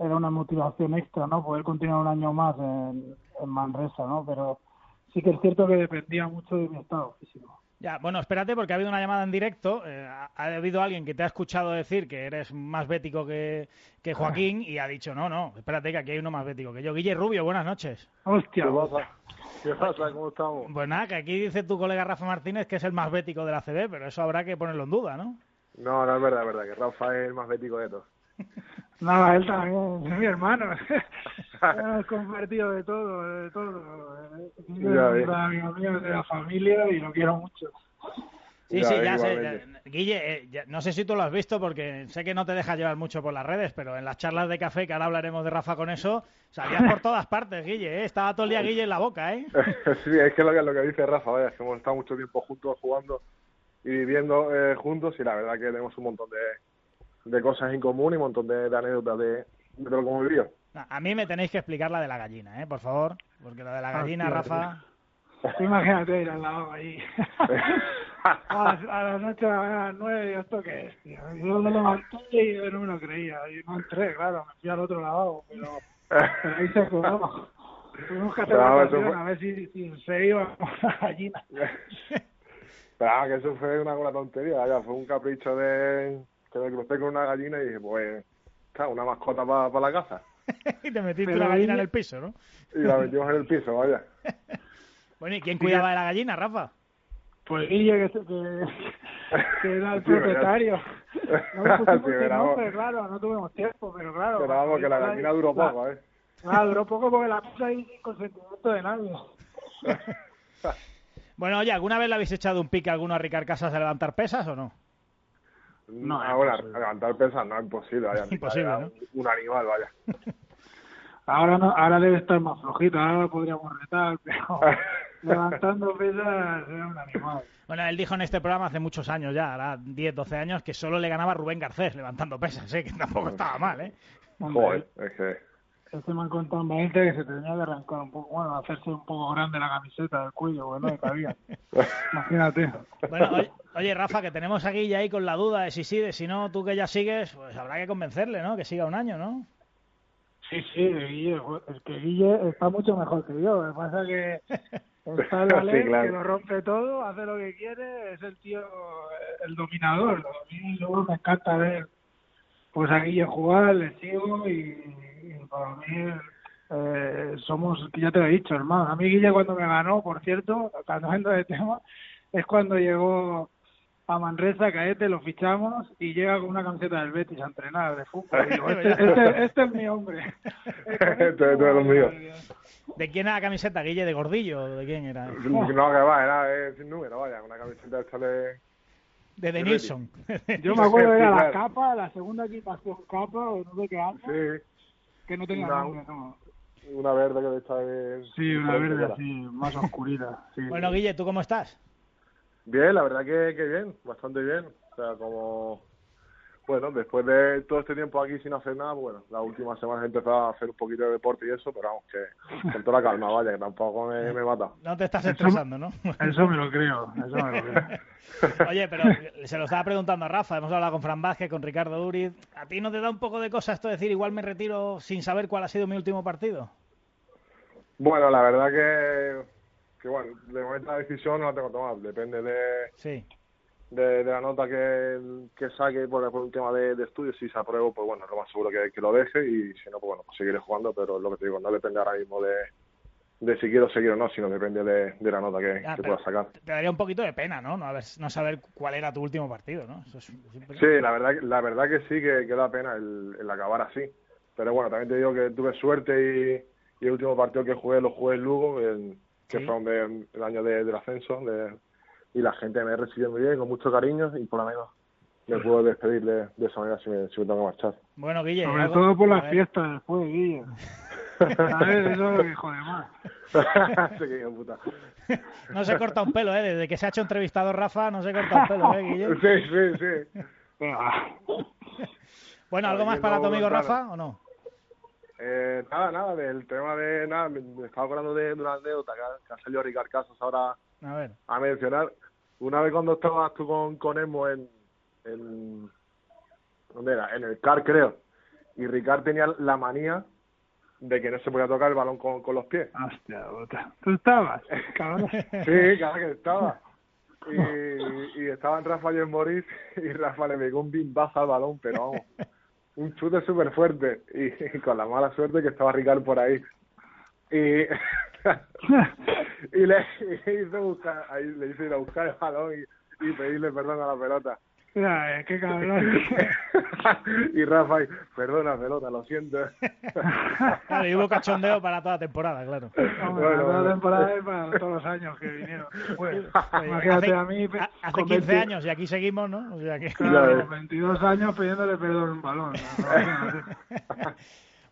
era una motivación extra, ¿no? Poder continuar un año más en, en Manresa, ¿no? Pero sí que es cierto que dependía mucho de mi estado físico. Ya, bueno, espérate porque ha habido una llamada en directo. Eh, ha, habido alguien que te ha escuchado decir que eres más bético que, que Joaquín y ha dicho, no, no, espérate que aquí hay uno más bético que yo. Guille Rubio, buenas noches. Hostia. ¿Qué pasa? ¿Qué pasa? ¿Cómo estamos? Pues nada, que aquí dice tu colega Rafa Martínez que es el más bético de la CB, pero eso habrá que ponerlo en duda, ¿no? No, no es verdad, es verdad, que Rafa es el más bético de todos. No, él también, es mi hermano. Hemos compartido de todo, de todo. Es un amigo mío de la familia y lo quiero mucho. Sí, sí, ya sé. Guille, eh, no sé si tú lo has visto porque sé que no te deja llevar mucho por las redes, pero en las charlas de café, que ahora hablaremos de Rafa con eso, salías por todas partes, Guille, ¿eh? Estaba todo el día Guille en la boca, ¿eh? sí, es que lo, que lo que dice Rafa, vaya, es que hemos estado mucho tiempo juntos jugando y viviendo eh, juntos y la verdad que tenemos un montón de, de cosas en común y un montón de, anécdotas de, de lo que hemos vivido. A mí me tenéis que explicar la de la gallina, ¿eh? Por favor, porque la de la gallina, Rafa... Imagínate ir al lado ahí. a, las, noche a las nueve, ¿y esto qué es? Tío? Yo me levanté y yo no me lo creía. Y no entré, claro, me fui al otro lado, pero, pero ahí se quedó. Tuvimos que hacer una a ver si, si se iba la gallina. Pero que eso fue una, una tontería, ya fue un capricho de que me crucé con una gallina y dije, pues, claro, una mascota para pa la casa. y te metiste la gallina en el piso, ¿no? y la metimos en el piso, vaya. Bueno, ¿y quién cuidaba de la gallina, Rafa? Pues Guille, que, que, era el propietario. No pusimos nombre, claro, no tuvimos tiempo, pero claro. Pero vamos, que la gallina duró poco, ¿eh? Claro, duró poco porque la puse ahí sin consentimiento de nadie. bueno, oye, ¿alguna vez le habéis echado un pique a alguno a Ricard Casas de levantar pesas o no? No, ahora, levantar pesas no es imposible, vaya. Imposible, ¿no? Un animal, vaya. Ahora no, ahora debe estar más flojito, ahora podríamos retar, pero levantando pesas era un animal. Bueno, él dijo en este programa hace muchos años ya, ahora 10, 12 años, que solo le ganaba Rubén Garcés levantando pesas, ¿eh? que tampoco estaba mal, ¿eh? Joder, es que... Este me han contado en Valencia que se tenía que arrancar un poco, bueno, hacerse un poco grande la camiseta del cuello, bueno, de cabía. Imagínate. Bueno, oye, Rafa, que tenemos aquí ya ahí con la duda de si sí, de si no, tú que ya sigues, pues habrá que convencerle, ¿no? Que siga un año, ¿no? Sí, sí, Guille, es que Guille está mucho mejor que yo. Lo que pasa es que está el sí, que lo rompe todo, hace lo que quiere, es el tío, el dominador. A mí luego me encanta ver pues a Guille jugar, le sigo y, para mí eh, somos, ya te lo he dicho, hermano. A mí Guille cuando me ganó, por cierto, cambiando de tema, es cuando llegó a Manresa, Caete, lo fichamos y llega con una camiseta del Betis a entrenar de fútbol. este, este, este, es mi hombre. este, es el mío. ¿De quién era la camiseta, Guille? ¿De Gordillo? ¿De quién era? No, que va, era sin número, vaya, una camiseta esta de... De Denilson. Yo me acuerdo era la capa, la segunda equipación capa, o no sé qué año, sí. Que no tenía nombre, no. Una verde que está de... Sí, una verde así, más oscurita. Sí. Bueno, Guille, ¿tú cómo estás? Bien, la verdad que, que bien, bastante bien. O sea, como, bueno, después de todo este tiempo aquí sin hacer nada, bueno, la última semana he empezado a hacer un poquito de deporte y eso, pero vamos, que con toda la calma, vaya, que tampoco me, me mata. No te estás estresando, ¿no? Eso me lo creo, eso me lo creo. Oye, pero se lo estaba preguntando a Rafa, hemos hablado con Fran Vázquez, con Ricardo Duriz. ¿A ti no te da un poco de cosa esto de decir, igual me retiro sin saber cuál ha sido mi último partido? Bueno, la verdad que que bueno, de momento la decisión no la tengo tomada, depende de, sí. De, la nota que, que saque por, por un tema de, de estudios, si se apruebo, pues bueno, lo más seguro que, que lo deje y si no, pues bueno, pues seguiré jugando, pero lo que te digo, no depende ahora mismo de, de si quiero seguir o no, sino depende de, de la nota que, que pueda sacar. Te daría un poquito de pena, ¿no? No, no saber cuál era tu último partido, ¿no? Sí, la verdad, la verdad que sí, que, que da pena el, el, acabar así. Pero bueno, también te digo que tuve suerte y, y el último partido que jugué lo jugué en Lugo, el, que fue el año del ascenso, de, y la gente me recibió muy bien, con mucho cariño, y por lo menos me puedo despedir de, de esa manera si me, si me tengo que marchar. Bueno, Guille. Sobre algo- todo por a las ver. fiestas después, Guille. ¿Sabes? Eso es lo que jode más. No se corta un pelo, ¿eh? Desde que se ha hecho entrevistado Rafa, no se corta un pelo, ¿eh, Guille? Sí, sí, sí. Bueno, ¿algo más para tu amigo. Rafa o no? Eh, nada, nada, del tema de nada, me, estaba acordando de, de una anécdota que ha, que ha salido Ricard Casas ahora A ver. a mencionar. Una vez cuando estabas tú con, con Emo en, en. ¿Dónde era? En el CAR, creo. Y Ricard tenía la manía de que no se podía tocar el balón con, con los pies. Hostia, puta. ¿Tú estabas? Cabrón. Sí, claro que estaba. Y, y estaban Rafa y el Moris y Rafa le pegó un bimbazo al balón, pero vamos, un chute súper fuerte. Y, con la mala suerte que estaba Ricard por ahí. Y, y le, hizo buscar, ahí le hizo ir a buscar el balón y, y pedirle perdón a la pelota. Mira, eh, qué cabrón. y Rafa, perdona pelota, lo siento. Claro, y hubo cachondeo para toda temporada, claro. Hombre, Bueno, para toda la temporada y para todos los años que vinieron. Pues, imagínate hace, a mí. ha- hace con 15 20 años y aquí seguimos, ¿no? O sea que... Claro, 22 años pidiéndole perdón un balón. ¿no?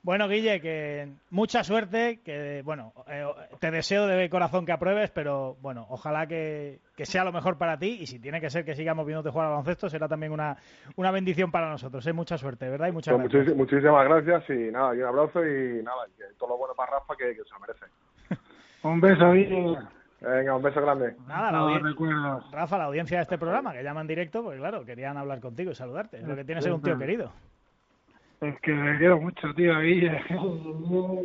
Bueno, Guille, que mucha suerte, que bueno, eh, te deseo de corazón que apruebes, pero bueno, ojalá que, que sea lo mejor para ti y si tiene que ser que sigamos viéndote jugar al baloncesto, será también una, una bendición para nosotros. ¿eh? Mucha suerte, ¿verdad? Y muchas Pues gracias. muchísimas gracias y nada, y un abrazo y nada, y que todo lo bueno para Rafa que, que se lo merece. Un beso, Guille. Venga, un beso grande. Nada, la recuerdos. Rafa, la audiencia de este programa, que llama en directo, pues claro, querían hablar contigo y saludarte. Es lo que tiene ser un tío querido. Es que le quiero mucho, tío, Guille.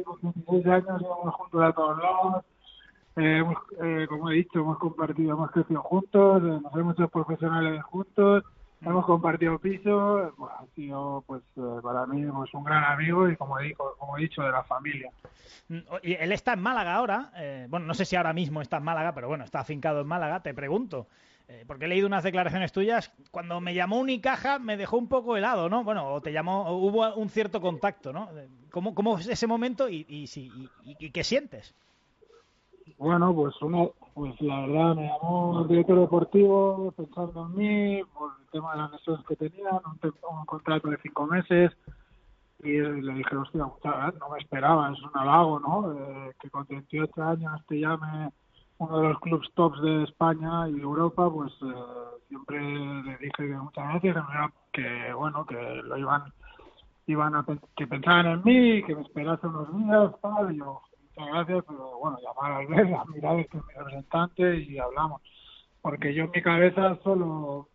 Con 16 años íbamos juntos a todos lados. Eh, hemos, eh, como he dicho, hemos compartido, hemos crecido juntos, eh, nos hemos hecho profesionales juntos, hemos compartido piso. Pues, ha sido, pues, eh, para mí, pues, un gran amigo y, como, digo, como he dicho, de la familia. Mm, Y él está en Málaga ahora. eh, bueno, no sé si ahora mismo está en Málaga, pero bueno, está afincado en Málaga. Te pregunto, eh, porque he leído unas declaraciones tuyas. Cuando me llamó Unicaja me dejó un poco helado, ¿no? Bueno, o te llamó, hubo un cierto contacto, ¿no? ¿Cómo, cómo es ese momento y, y, y- y- qué sientes? Bueno, pues una, pues la verdad me llamó el director deportivo pensando en mí por el tema de las lesiones que tenía, un, un contrato de cinco meses y le dije, hostia, no me esperaba, es un halago, ¿no? Eh, que con 38 años te llame uno de los clubes tops de España y Europa, pues eh, siempre le dije que muchas gracias, que, que bueno, que lo iban iban a que pensaban en mí, que me esperase unos días, tal, y yo, muchas gracias, pero bueno, llamar al ver, a mirar este es mi representante y hablamos. Porque yo en mi cabeza solo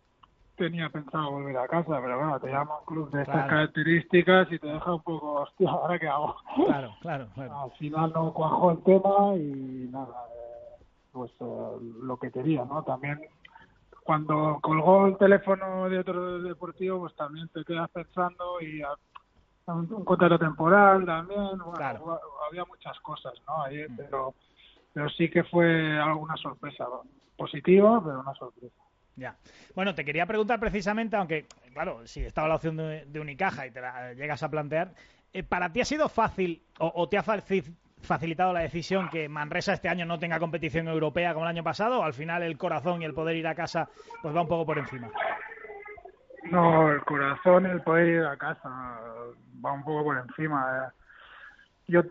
tenía pensado volver a casa, pero bueno, te llama un club de estas características y te deja un poco, hostia, ¿ahora qué hago? Claro, claro, claro. Al final no cuajó el tema y nada, pues eh, lo que quería, ¿no? También cuando colgó el teléfono de otro deportivo, pues también te quedas pensando y a- un, un contrato temporal también, bueno, Claro. había muchas cosas, ¿no? Ahí, pero, pero sí que fue alguna sorpresa, positiva, pero una sorpresa. Ya. Bueno, te quería preguntar precisamente, aunque, claro, si estaba la opción de, de Unicaja y te la llegas a plantear, eh, ¿para ti ha sido fácil o, o te ha facilitado la decisión que Manresa este año no tenga competición europea como el año pasado o al final el corazón y el poder ir a casa pues va un poco por encima? No, el corazón y el poder ir a casa va un poco por encima. eh. Yo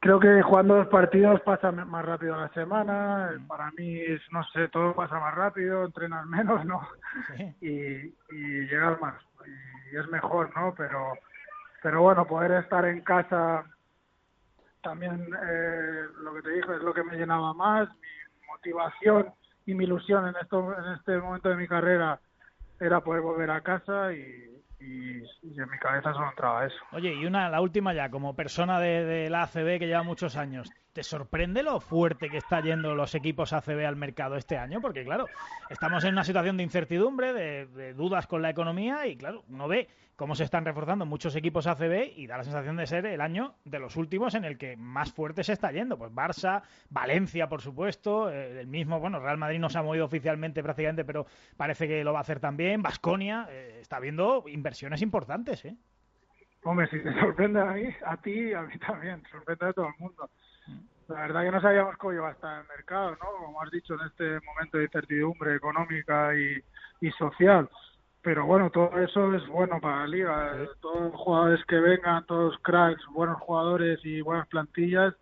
creo que jugando dos partidos pasa más rápido la semana. eh, Para mí, es, no sé, todo pasa más rápido, entrenas menos, ¿no? Sí. Y, y llegas más. Y es mejor, ¿no? Pero, pero bueno, poder estar en casa también, eh, lo que te dije, es lo que me llenaba más. Mi motivación y mi ilusión en, esto, en este momento de mi carrera era poder volver a casa y, en mi cabeza solo entraba eso. Oye, y una, la última ya, como persona de, de la ACB que lleva muchos años, ¿te sorprende lo fuerte que está yendo los equipos ACB al mercado este año? Porque, claro, estamos en una situación de incertidumbre, de, de dudas con la economía y, claro, uno ve cómo se están reforzando muchos equipos ACB y da la sensación de ser el año de los últimos en el que más fuerte se está yendo. Pues Barça, Valencia, por supuesto, eh, el mismo, bueno, Real Madrid no se ha movido oficialmente prácticamente, pero parece que lo va a hacer también. Vasconia está viendo inversiones importantes, ¿eh? Hombre, si te sorprende a mí, a ti a mí también, sorprende a todo el mundo. La verdad que no sabíamos cómo iba a estar el mercado, ¿no? Como has dicho, en este momento de incertidumbre económica y, y social. pero bueno, todo eso es bueno para la liga. Todos los jugadores que vengan, todos cracks, buenos jugadores y buenas plantillas,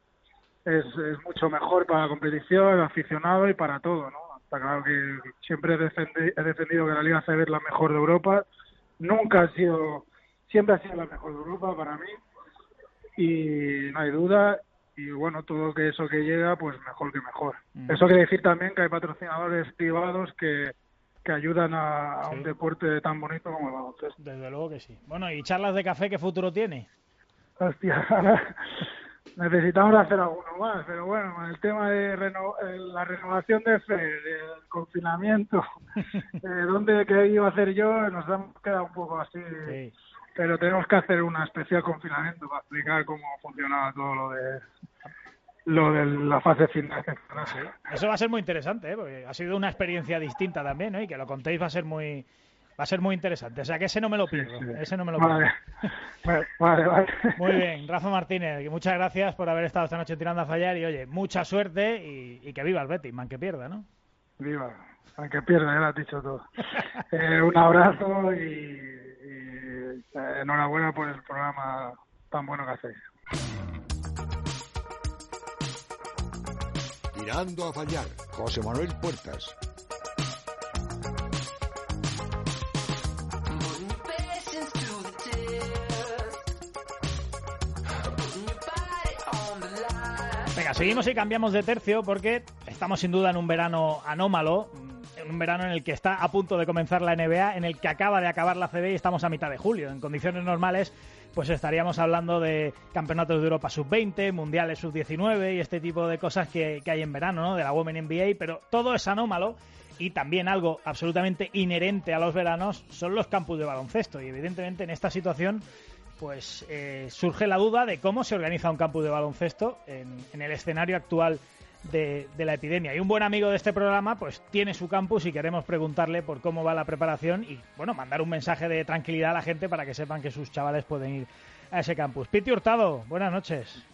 es, es mucho mejor para la competición, el aficionado y para todo, ¿no? Está claro que siempre he, defendi- he defendido que la Liga CB es la mejor de Europa. Nunca ha sido, siempre ha sido la mejor de Europa para mí. Y no hay duda. Y bueno, todo que eso que llega, pues mejor que mejor. Eso quiere decir también que hay patrocinadores privados que, que ayudan a, a un deporte tan bonito como el baloncesto. Desde luego que sí. Bueno, ¿y charlas de café qué futuro tiene? Hostia, necesitamos hacer alguno más, pero bueno, el tema de reno- la renovación de fe, del confinamiento, eh, dónde qué iba a hacer yo, nos hemos quedado un poco así. Sí. Pero tenemos que hacer una especial confinamiento para explicar cómo funcionaba todo lo de lo de la fase final. Eso va a ser muy interesante, ¿eh? porque ha sido una experiencia distinta también, ¿no? Y que lo contéis va a ser muy va a ser muy interesante. O sea que ese no me lo pierdo. Ese no me lo pierdo. Vale, vale. Muy bien, Rafa Martínez, muchas gracias por haber estado esta noche tirando a fallar y oye, mucha suerte y, y que viva el Betis, man que pierda, ¿no? Viva, aunque pierda, ya lo has dicho todo. Eh, un abrazo y, enhorabuena por el programa tan bueno que hacéis. Tirando a fallar. José Manuel Puertas. Venga, seguimos y cambiamos de tercio porque estamos sin duda en un verano anómalo, un verano en el que está a punto de comenzar la NBA, en el que acaba de acabar la CB y estamos a mitad de julio. En condiciones normales, pues estaríamos hablando de campeonatos de Europa sub-20, mundiales sub-19 y este tipo de cosas que, que hay en verano, ¿no? De la Women NBA, pero todo es anómalo y también algo absolutamente inherente a los veranos son los campus de baloncesto y evidentemente en esta situación pues eh, surge la duda de cómo se organiza un campus de baloncesto en, en el escenario actual de, de la epidemia. Y un buen amigo de este programa, pues tiene su campus y queremos preguntarle por cómo va la preparación y, bueno, mandar un mensaje de tranquilidad a la gente para que sepan que sus chavales pueden ir a ese campus. Piti Hurtado, buenas noches.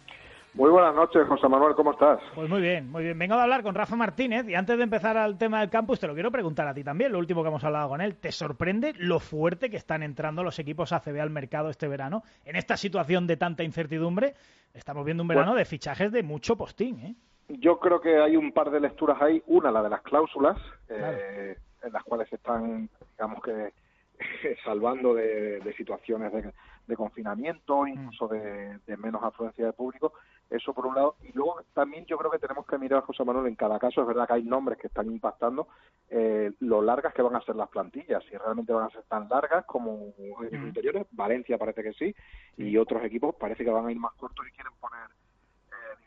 Muy buenas noches, José Manuel, ¿cómo estás? Pues muy bien, muy bien. Vengo a hablar con Rafa Martínez y antes de empezar al tema del campus te lo quiero preguntar a ti también, lo último que hemos hablado con él. ¿Te sorprende lo fuerte que están entrando los equipos ACB al mercado este verano? En esta situación de tanta incertidumbre, estamos viendo un verano de fichajes de mucho postín, ¿eh? Yo creo que hay un par de lecturas ahí. Una, la de las cláusulas, eh, en las cuales se están, digamos que, salvando de, de situaciones de, de confinamiento, incluso de, de menos afluencia de público. Eso por un lado. Y luego también yo creo que tenemos que mirar, José Manuel, en cada caso. Es verdad que hay nombres que están impactando eh, lo largas que van a ser las plantillas. Si realmente van a ser tan largas como equipos interiores. Valencia parece que sí. Y otros equipos parece que van a ir más cortos y quieren poner,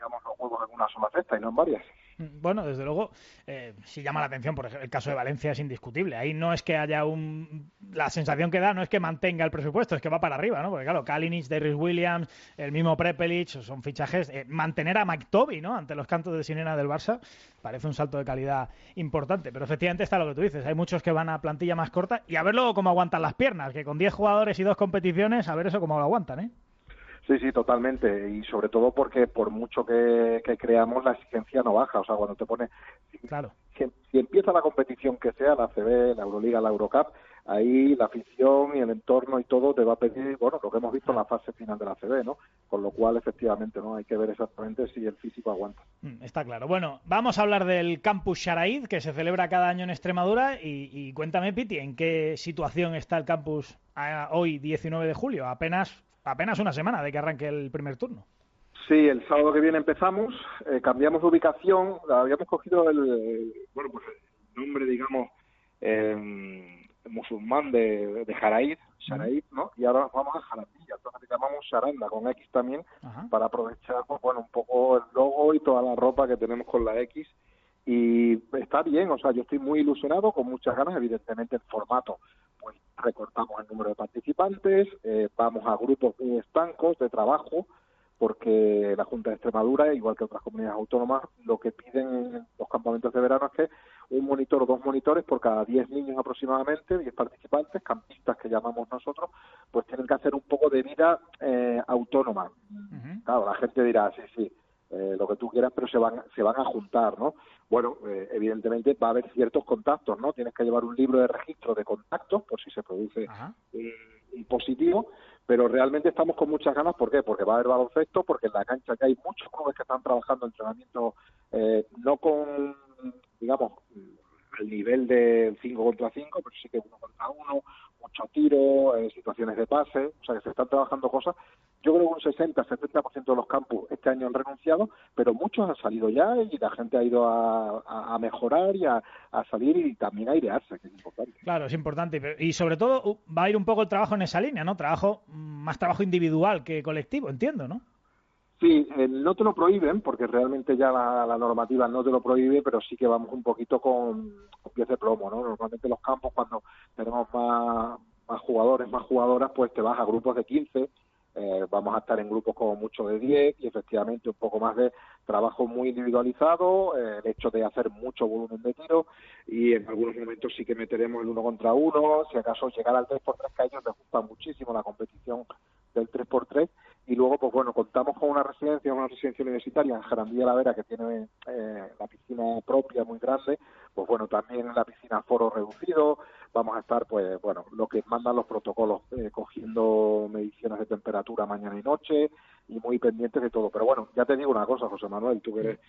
digamos, los huevos en una sola cesta y no en varias. Bueno, desde luego, eh, si llama la atención, por ejemplo, el caso de Valencia es indiscutible. Ahí no es que haya un. La sensación que da no es que mantenga el presupuesto, es que va para arriba, ¿no? Porque, claro, Kalinic, Darius Williams, el mismo Prepelic, son fichajes. eh, mantener a Mike Toby, ¿no? Ante los cantos de sirena del Barça, parece un salto de calidad importante. Pero efectivamente está lo que tú dices. Hay muchos que van a plantilla más corta y a ver luego cómo aguantan las piernas, que con 10 jugadores y dos competiciones, a ver eso cómo lo aguantan, ¿eh? Sí, sí, totalmente. Y sobre todo porque por mucho que, que creamos, la exigencia no baja. O sea, cuando te pone... Claro. Si, si empieza la competición que sea, la CB, la Euroliga, la Eurocup, ahí la afición y el entorno y todo te va a pedir, bueno, lo que hemos visto en la fase final de la CB, ¿no? Con lo cual, efectivamente, ¿no? Hay que ver exactamente si el físico aguanta. Mm, Está claro. Bueno, vamos a hablar del Campus Sharaid, que se celebra cada año en Extremadura. Y, y cuéntame, Piti, ¿en qué situación está el campus a- hoy, 19 de julio? Apenas, apenas una semana de que arranque el primer turno. Sí, el sábado que viene empezamos, eh, cambiamos de ubicación, habíamos cogido el, el- bueno, pues el nombre, digamos, eh, musulmán de, de Sharaid, ¿no? Y ahora vamos a Jarandilla, entonces le llamamos Sharanda con X también, para aprovechar, pues bueno, un poco el logo y toda la ropa que tenemos con la X. Y está bien, o sea, yo estoy muy ilusionado, con muchas ganas, evidentemente el formato, pues recortamos el número de participantes, eh, vamos a grupos muy estancos de trabajo, porque la Junta de Extremadura, igual que otras comunidades autónomas, lo que piden en los campamentos de verano es que un monitor o dos monitores por cada 10 niños aproximadamente, 10 participantes, campistas que llamamos nosotros, pues tienen que hacer un poco de vida eh, autónoma. Claro, la gente dirá, sí, sí, eh, lo que tú quieras, pero se van, se van a juntar, ¿no? Bueno, eh, evidentemente va a haber ciertos contactos, ¿no? Tienes que llevar un libro de registro de contactos por si se produce un positivo, pero realmente estamos con muchas ganas, ¿por qué? Porque va a haber baloncesto, porque en la cancha ya hay muchos clubes que están trabajando entrenamiento eh, no con, digamos, al nivel de 5 contra 5, pero sí que uno contra uno, mucho tiro, eh, situaciones de pase, o sea que se están trabajando cosas. Yo creo que un 60-70% de los campus este año han renunciado, pero muchos han salido ya y la gente ha ido a, mejorar y a, salir y también a airearse, que es importante. Claro, es importante. Y sobre todo va a ir un poco el trabajo en esa línea, ¿no? Trabajo, más trabajo individual que colectivo, entiendo, ¿no? Sí, no te lo prohíben, porque realmente ya la, la, normativa no te lo prohíbe, pero sí que vamos un poquito con, con pies de plomo, ¿no? Normalmente los campos, cuando tenemos más, más jugadores, más jugadoras, pues te vas a grupos de 15, eh, vamos a estar en grupos como mucho de 10 y efectivamente un poco más de trabajo muy individualizado, eh, el hecho de hacer mucho volumen de tiro y en algunos momentos sí que meteremos el uno contra uno, si acaso llegar al 3x3 que a ellos les gusta muchísimo la competición del 3x3 y luego pues bueno contamos con una residencia una residencia universitaria en Jarandilla la Vera que tiene eh, la piscina propia muy grande pues bueno también en la piscina foro reducido. Vamos a estar pues bueno lo que mandan los protocolos eh, cogiendo mediciones de temperatura mañana y noche y muy pendientes de todo. Pero bueno ya te digo una cosa José Manuel tú que eres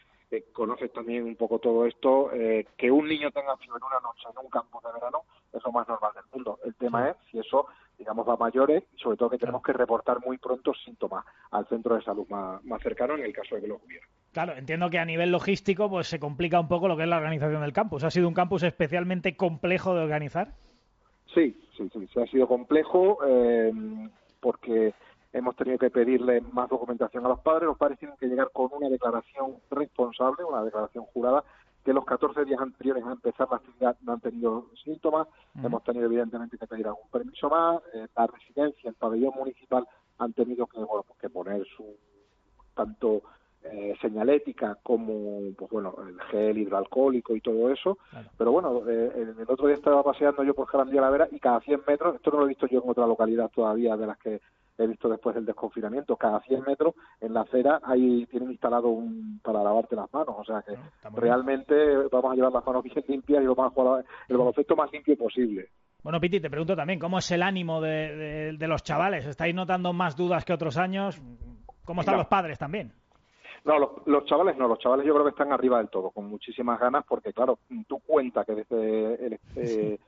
conoces también un poco todo esto eh, que un niño tenga fiebre una noche en un campo de verano es lo más normal del mundo. El tema es si eso digamos, a mayores y sobre todo que tenemos que reportar muy pronto síntomas al centro de salud más, más cercano en el caso de que lo hubiera. Claro, entiendo que a nivel logístico pues se complica un poco lo que es la organización del campus. ¿Ha sido un campus especialmente complejo de organizar? Sí, sí, sí, sí ha sido complejo eh, porque hemos tenido que pedirle más documentación a los padres. Los padres tienen que llegar con una declaración responsable, una declaración jurada que los 14 días anteriores a empezar la actividad no han tenido síntomas, hemos tenido evidentemente que pedir algún permiso más, eh, la residencia, el pabellón municipal han tenido que, bueno, pues que poner su tanto eh, señalética como pues bueno el gel hidroalcohólico y todo eso. Claro. pero bueno eh, el otro día estaba paseando yo por Jarandía la Vera y cada 100 metros esto no lo he visto yo en otra localidad todavía de las que he visto después del desconfinamiento, cada 100 metros en la acera ahí tienen instalado un para lavarte las manos, o sea que no, realmente bien. vamos a llevar las manos bien limpias y vamos a jugar el baloncesto más limpio posible. Bueno, Piti, te pregunto también, ¿cómo es el ánimo de, de, de los chavales? ¿Estáis notando más dudas que otros años? ¿Cómo están no. los padres también? No, los, los, chavales no, los chavales yo creo que están arriba del todo, con muchísimas ganas, porque claro, tú cuenta que desde el, eh,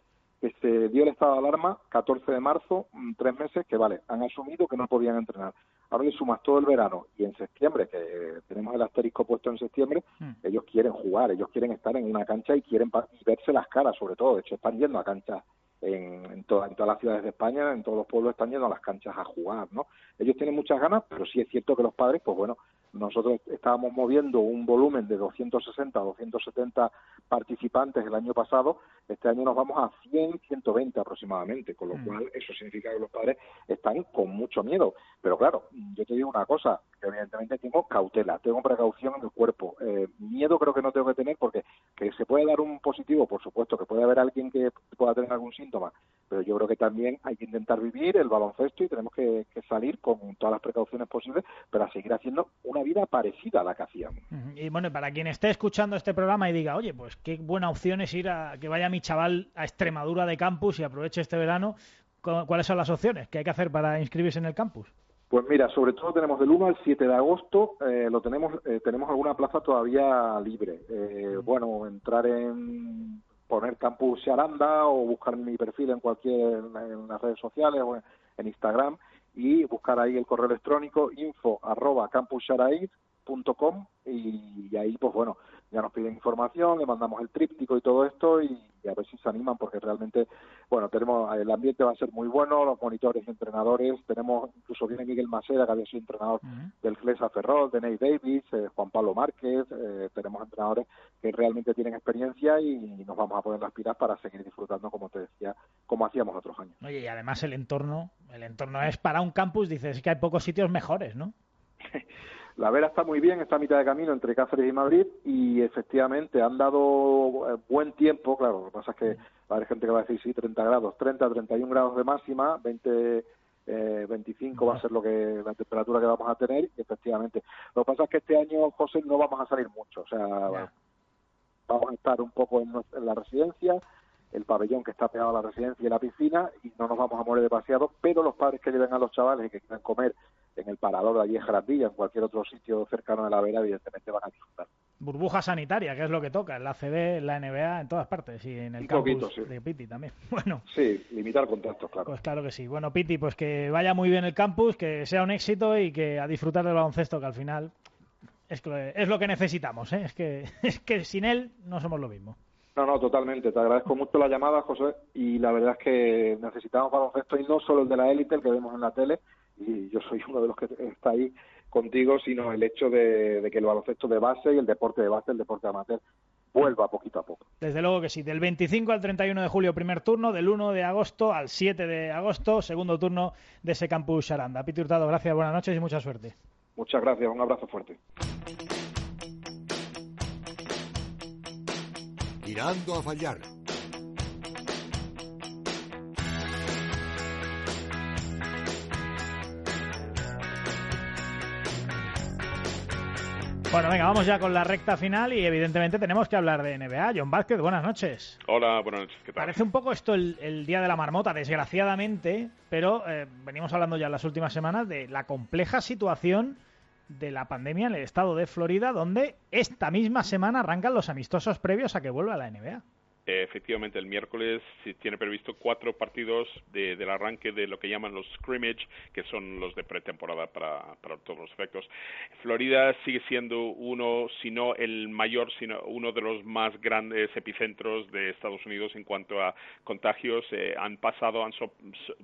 que se dio el estado de alarma 14 de marzo, mm, tres meses que vale, han asumido que no podían entrenar. Ahora le sumas todo el verano y en septiembre, que tenemos el asterisco puesto en septiembre, mm. ellos quieren jugar, ellos quieren estar en una cancha y quieren y verse las caras, sobre todo. De hecho, están yendo a canchas en, en, toda, en todas las ciudades de España, en todos los pueblos están yendo a las canchas a jugar, ¿no? Ellos tienen muchas ganas, pero sí es cierto que los padres, pues bueno, nosotros estábamos moviendo un volumen de 260 a 270 participantes el año pasado, este año nos vamos a 100, 120 aproximadamente, con lo mm. cual eso significa que los padres están con mucho miedo. Pero claro, yo te digo una cosa, que evidentemente tengo cautela, tengo precaución en el cuerpo. Eh, miedo creo que no tengo que tener porque que se puede dar un positivo, por supuesto, que puede haber alguien que pueda tener algún síntoma, pero yo creo que también hay que intentar vivir el baloncesto y tenemos que, que salir con todas las precauciones posibles para seguir haciendo una vida parecida a la que hacíamos. Y bueno, para quien esté escuchando este programa y diga, oye, pues qué buena opción es ir a que vaya mi chaval a Extremadura de campus y aproveche este verano, ¿cuáles son las opciones que hay que hacer para inscribirse en el campus? Pues mira, sobre todo tenemos del 1 al 7 de agosto, eh, lo tenemos, eh, tenemos alguna plaza todavía libre. Eh, bueno, entrar en poner Campus Aranda o buscar mi perfil en cualquier en las redes sociales o en, en Instagram y buscar ahí el correo electrónico info arroba y ahí pues bueno ya nos piden información, le mandamos el tríptico y todo esto y, y, a ver si se animan porque realmente, bueno, tenemos el ambiente va a ser muy bueno, los monitores y entrenadores, tenemos, incluso viene Miguel Masera, que había sido entrenador uh -huh. del Flesa Ferrol, de Ney Davis, eh, Juan Pablo Márquez, eh, tenemos entrenadores que realmente tienen experiencia y nos vamos a poner las pilas para seguir disfrutando, como te decía, como hacíamos otros años. Oye, y además el entorno, el entorno es para un campus, dices que hay pocos sitios mejores, ¿no? La Vera está muy bien, está a mitad de camino entre Cáceres y Madrid y efectivamente han dado eh, buen tiempo, claro, lo que pasa es que va a haber gente que va a decir sí, 30 grados, 30, 31 grados de máxima, 20 eh, 25 va a ser lo que la temperatura que vamos a tener, efectivamente. Lo que pasa es que este año, José, no vamos a salir mucho, o sea, vamos a estar un poco en, en la residencia, el pabellón que está pegado a la residencia y la piscina y no nos vamos a morir demasiado, pero los padres que lleven a los chavales y que quieran comer en el parador de allí en Jarandilla, en cualquier otro sitio cercano de la vera, evidentemente van a disfrutar. Burbuja sanitaria, que es lo que toca, en la CB, en la NBA, en todas partes y en el Un campus poquito, sí. de Piti también. Bueno, Sí, limitar contactos, claro. pues claro que sí. Bueno, Piti, pues que vaya muy bien el campus, que sea un éxito y que a disfrutar del baloncesto, que al final es, que- es lo que necesitamos, ¿eh? Es que, es que sin él no somos lo mismo. No, no, totalmente. Te agradezco mucho la llamada, José, y la verdad es que necesitamos baloncesto y no solo el de la élite, el que vemos en la tele, y yo soy uno de los que está ahí contigo, sino el hecho de, de que el baloncesto de base y el deporte de base, el deporte amateur, vuelva poquito a poco. Desde luego que sí. Del 25 al 31 de julio, primer turno. Del 1 de agosto al 7 de agosto, segundo turno de ese campus Aranda. Piti Hurtado, gracias, buenas noches y mucha suerte. Muchas gracias, un abrazo fuerte. Tirando a fallar. Bueno, venga, vamos ya con la recta final y evidentemente tenemos que hablar de NBA. John Vázquez, buenas noches. Hola, buenas noches. ¿Qué tal? Parece un poco esto el, el día de la marmota, desgraciadamente, pero eh, venimos hablando ya en las últimas semanas de la compleja situación de la pandemia en el estado de Florida, donde esta misma semana arrancan los amistosos previos a que vuelva la NBA. Eh, efectivamente, el miércoles se tiene previsto cuatro partidos de- del arranque de lo que llaman los scrimmage, que son los de pretemporada para, todos los efectos. Florida sigue siendo uno, si no el mayor, sino uno de los más grandes epicentros de Estados Unidos en cuanto a contagios. Eh, han pasado, han so-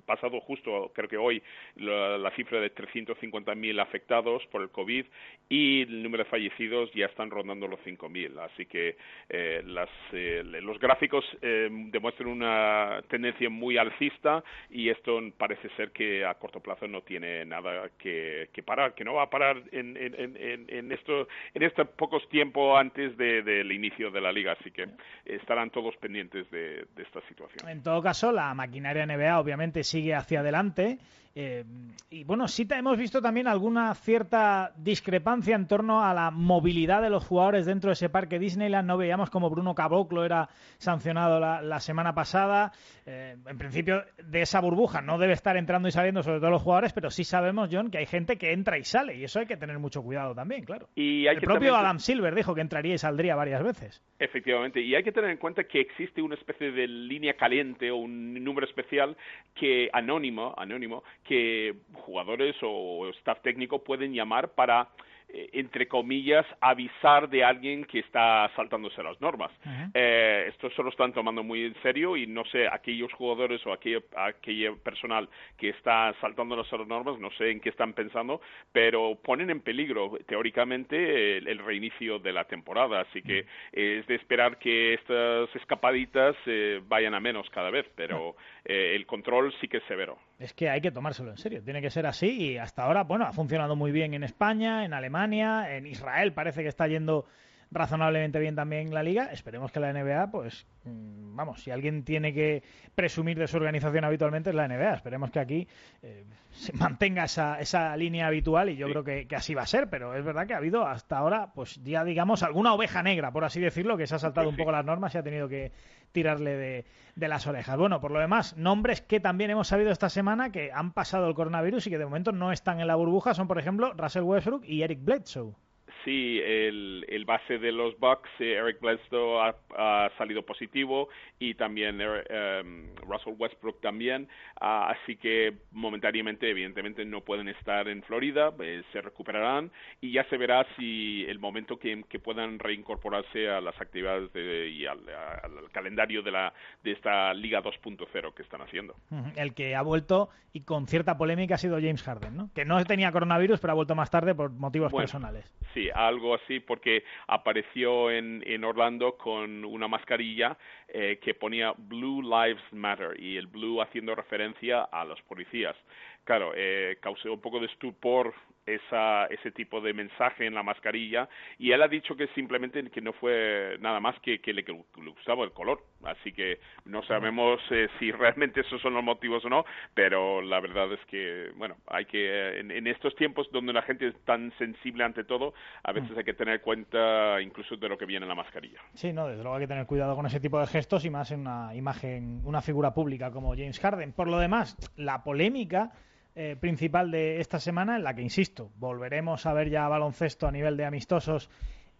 pasado justo, creo que hoy, la, cifra de 350.000 afectados por el COVID y el número de fallecidos ya están rondando los 5.000. Así que eh, las, eh, los gráficos eh, demuestran una tendencia muy alcista y esto parece ser que a corto plazo no tiene nada que, que parar, que no va a parar en, en, en, en esto en este pocos tiempo antes de- del inicio de la liga. Así que estarán todos pendientes de, de esta situación. En todo caso, la maquinaria NBA obviamente sigue hacia adelante. Eh, y bueno, sí hemos visto también alguna cierta discrepancia en torno a la movilidad de los jugadores dentro de ese parque Disneyland. No veíamos como Bruno Caboclo era sancionado la, la semana pasada. Eh, en principio, de esa burbuja no debe estar entrando y saliendo, sobre todo los jugadores, pero sí sabemos, John, que hay gente que entra y sale. Y eso hay que tener mucho cuidado también, claro. Y hay El que propio también- Adam Silver dijo que entraría y saldría varias veces. Efectivamente, y hay que tener en cuenta que existe una especie de línea caliente o un número especial que anónimo, anónimo, que jugadores o staff técnico pueden llamar para eh, entre comillas, avisar de alguien que está saltándose las normas. Eh, esto se lo están tomando muy en serio y no sé, aquellos jugadores o aquello, aquello personal que está saltando las normas, no sé en qué están pensando, pero ponen en peligro teóricamente el, el reinicio de la temporada. Así que es de esperar que estas escapaditas eh, vayan a menos cada vez, pero eh, el control sí que es severo. Es que hay que tomárselo en serio, tiene que ser así y hasta ahora, bueno, ha funcionado muy bien en España, en Alemania, en Israel parece que está yendo razonablemente bien también la liga. Esperemos que la NBA, pues, mm, vamos, si alguien tiene que presumir de su organización habitualmente es la NBA. Esperemos que aquí eh, se mantenga esa, esa línea habitual y yo creo que, que así va a ser, pero es verdad que ha habido hasta ahora, pues ya digamos, alguna oveja negra, por así decirlo, que se ha saltado un poco las normas y ha tenido que tirarle de, de las orejas. Bueno, por lo demás, nombres que también hemos sabido esta semana que han pasado el coronavirus y que de momento no están en la burbuja son, por ejemplo, Russell Westbrook y Eric Bledsoe. Sí, el, el base de los Bucks, eh, Eric Bledsoe, ha, ha salido positivo y también um, Russell Westbrook también. Ah, así que momentáneamente, evidentemente, no pueden estar en Florida, eh, se recuperarán y ya se verá si el momento que, que puedan reincorporarse a las actividades de, y al, al, calendario de, la, de esta Liga 2.0 que están haciendo. El que ha vuelto y con cierta polémica ha sido James Harden, ¿no? Que no tenía coronavirus, pero ha vuelto más tarde por motivos Bueno, personales. Sí, algo así, porque apareció en, en Orlando con una mascarilla eh, que ponía Blue Lives Matter y el blue haciendo referencia a los policías. Claro, eh, causó un poco de estupor esa, ese tipo de mensaje en la mascarilla y él ha dicho que simplemente que no fue nada más que, que le, gustaba el color. Así que no sabemos eh, si realmente esos son los motivos o no, pero la verdad es que, bueno, hay que, en, estos tiempos donde la gente es tan sensible ante todo, a veces hay que tener cuenta incluso de lo que viene en la mascarilla. Sí, no, desde luego hay que tener cuidado con ese tipo de gestos y más en una imagen, una figura pública como James Harden. Por lo demás, la polémica eh, principal de esta semana, en la que, insisto, volveremos a ver ya baloncesto a nivel de amistosos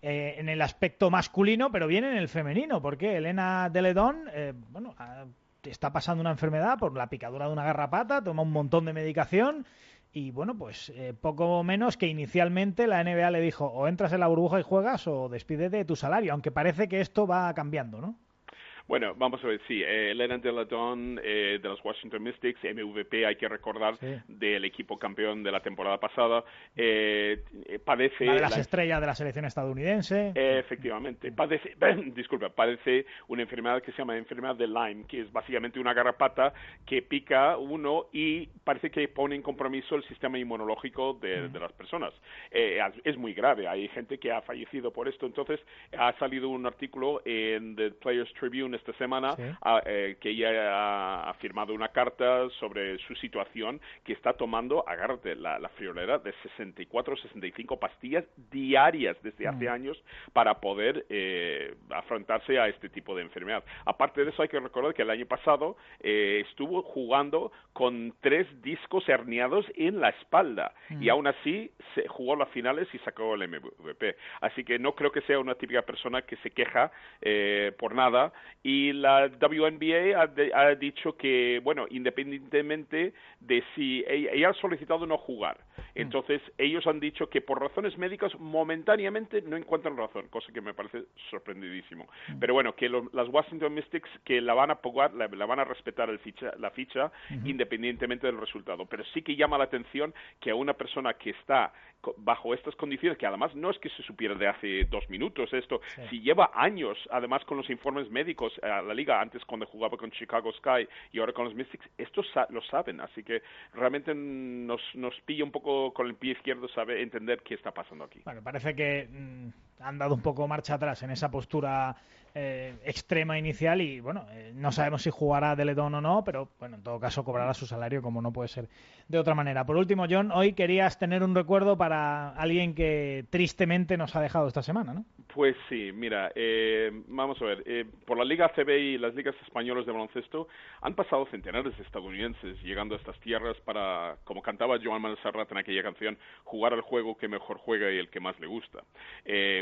eh, en el aspecto masculino, pero bien en el femenino, porque Elena Deledón, eh, bueno, está pasando una enfermedad por la picadura de una garrapata, toma un montón de medicación y bueno, pues poco menos que inicialmente la NBA le dijo o entras en la burbuja y juegas o despídete de tu salario, aunque parece que esto va cambiando, ¿no? Bueno, vamos a ver, sí, eh, Elena Deladon eh, de los Washington Mystics, MVP, hay que recordar, del equipo campeón de la temporada pasada, eh, padece... de las estrellas de la selección estadounidense. efectivamente, padece, disculpa, padece una enfermedad que se llama enfermedad de Lyme, que es básicamente una garrapata que pica uno y parece que pone en compromiso el sistema inmunológico de, de las personas. Eh, es muy grave, hay gente que ha fallecido por esto, entonces ha salido un artículo en The Players Tribune esta semana eh, que ella ha, firmado una carta sobre su situación que está tomando, agárrate, la, la friolera de 64 65 pastillas diarias desde hace mm. años para poder eh, afrontarse a este tipo de enfermedad. Aparte de eso, hay que recordar que el año pasado eh, estuvo jugando con tres discos herniados en la espalda y mm. aún así se jugó las finales y sacó el MVP. Así que no creo que sea una típica persona que se queja por nada y la WNBA ha, dicho que, bueno, independientemente de si ella, ha solicitado no jugar, mm. entonces ellos han dicho que por razones médicas momentáneamente no encuentran razón, cosa que me parece sorprendidísimo. Mm. Pero bueno, que las Washington Mystics que la van a pagar, la, van a respetar el ficha, la ficha independientemente del resultado. Pero sí que llama la atención que a una persona que está bajo estas condiciones, que además no es que se supiera de hace dos minutos esto, si lleva años, además con los informes médicos a la liga, antes cuando jugaba con Chicago Sky y ahora con los Mystics, estos lo saben, así que realmente nos, nos pilla un poco con el pie izquierdo sabe entender qué está pasando aquí. Bueno, parece que mm, han dado un poco marcha atrás en esa postura eh, extrema inicial y bueno, eh, no sabemos si jugará Deledón o no, pero bueno, en todo caso cobrará su salario como no puede ser de otra manera. Por último, John, hoy querías tener un recuerdo para alguien que tristemente nos ha dejado esta semana, ¿no? Pues sí, mira, eh, vamos a ver, por la Liga CB y las ligas españolas de baloncesto han pasado centenares de estadounidenses llegando a estas tierras para, como cantaba Joan Manuel en aquella canción, jugar al juego que mejor juega y el que más le gusta.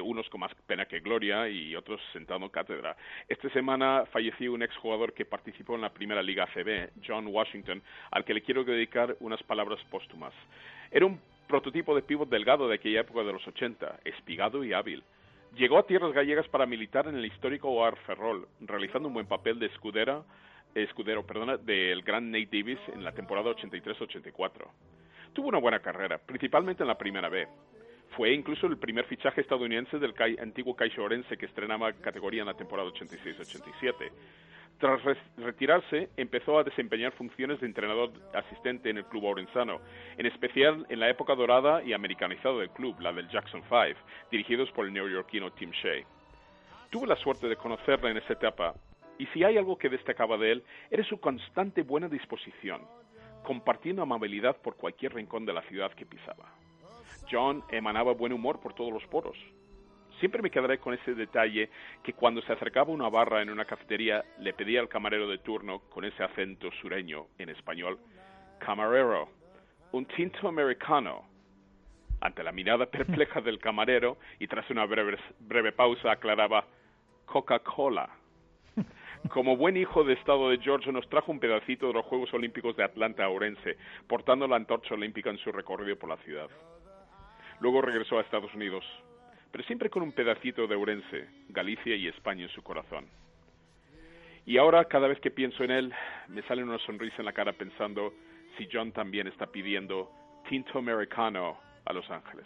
Unos con más pena que gloria y otros sentando esta semana falleció un exjugador que participó en la primera Liga CB, John Washington, al que le quiero dedicar unas palabras póstumas. Era un prototipo de pívot delgado de aquella época de los 80, espigado y hábil. Llegó a tierras gallegas para militar en el histórico OAR Ferrol, realizando un buen papel de escudera, escudero perdona, del gran Nate Davis en la temporada 83-84. Tuvo una buena carrera, principalmente en la primera B. Fue incluso el primer fichaje estadounidense del antiguo Caixo Orense que estrenaba categoría en la temporada 86-87. Tras retirarse, empezó a desempeñar funciones de entrenador asistente en el club orensano, en especial en la época dorada y americanizada del club, la del Jackson Five, dirigidos por el neoyorquino Tim Shea. Tuve la suerte de conocerla en esa etapa, y si hay algo que destacaba de él, era su constante buena disposición, compartiendo amabilidad por cualquier rincón de la ciudad que pisaba. John emanaba buen humor por todos los poros. Siempre me quedaré con ese detalle que cuando se acercaba una barra en una cafetería le pedía al camarero de turno con ese acento sureño en español, camarero, un tinto americano. Ante la mirada perpleja del camarero y tras una breve, breve pausa aclaraba, Coca-Cola. Como buen hijo de Estado de Georgia nos trajo un pedacito de los Juegos Olímpicos de Atlanta a Orense, portando la antorcha olímpica en su recorrido por la ciudad. Luego regresó a Estados Unidos, pero siempre con un pedacito de Ourense, Galicia y España en su corazón. Y ahora, cada vez que pienso en él, me sale una sonrisa en la cara pensando si John también está pidiendo tinto americano a Los Ángeles.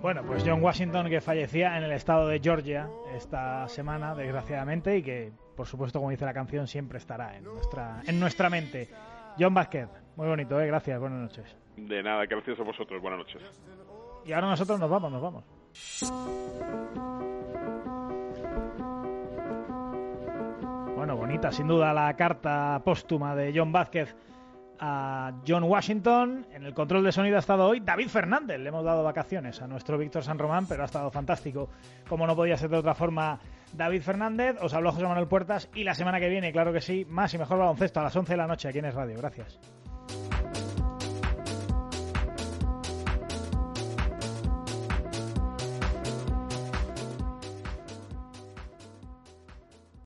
Bueno, pues John Washington que fallecía en el estado de Georgia esta semana, desgraciadamente, y que, por supuesto, como dice la canción, siempre estará en nuestra, en nuestra mente. John Vázquez, muy bonito, ¿eh? gracias, buenas noches. De nada, gracias a vosotros, buenas noches. Y ahora nosotros nos vamos, nos vamos. Bueno, bonita, sin duda, la carta póstuma de John Vázquez a John Washington. En el control de sonido ha estado hoy David Fernández. Le hemos dado vacaciones a nuestro Víctor San Román, pero ha estado fantástico. Como no podía ser de otra forma, David Fernández. Os habló José Manuel Puertas y la semana que viene, claro que sí, más y mejor baloncesto a las 11 de la noche aquí en Es Radio. Gracias.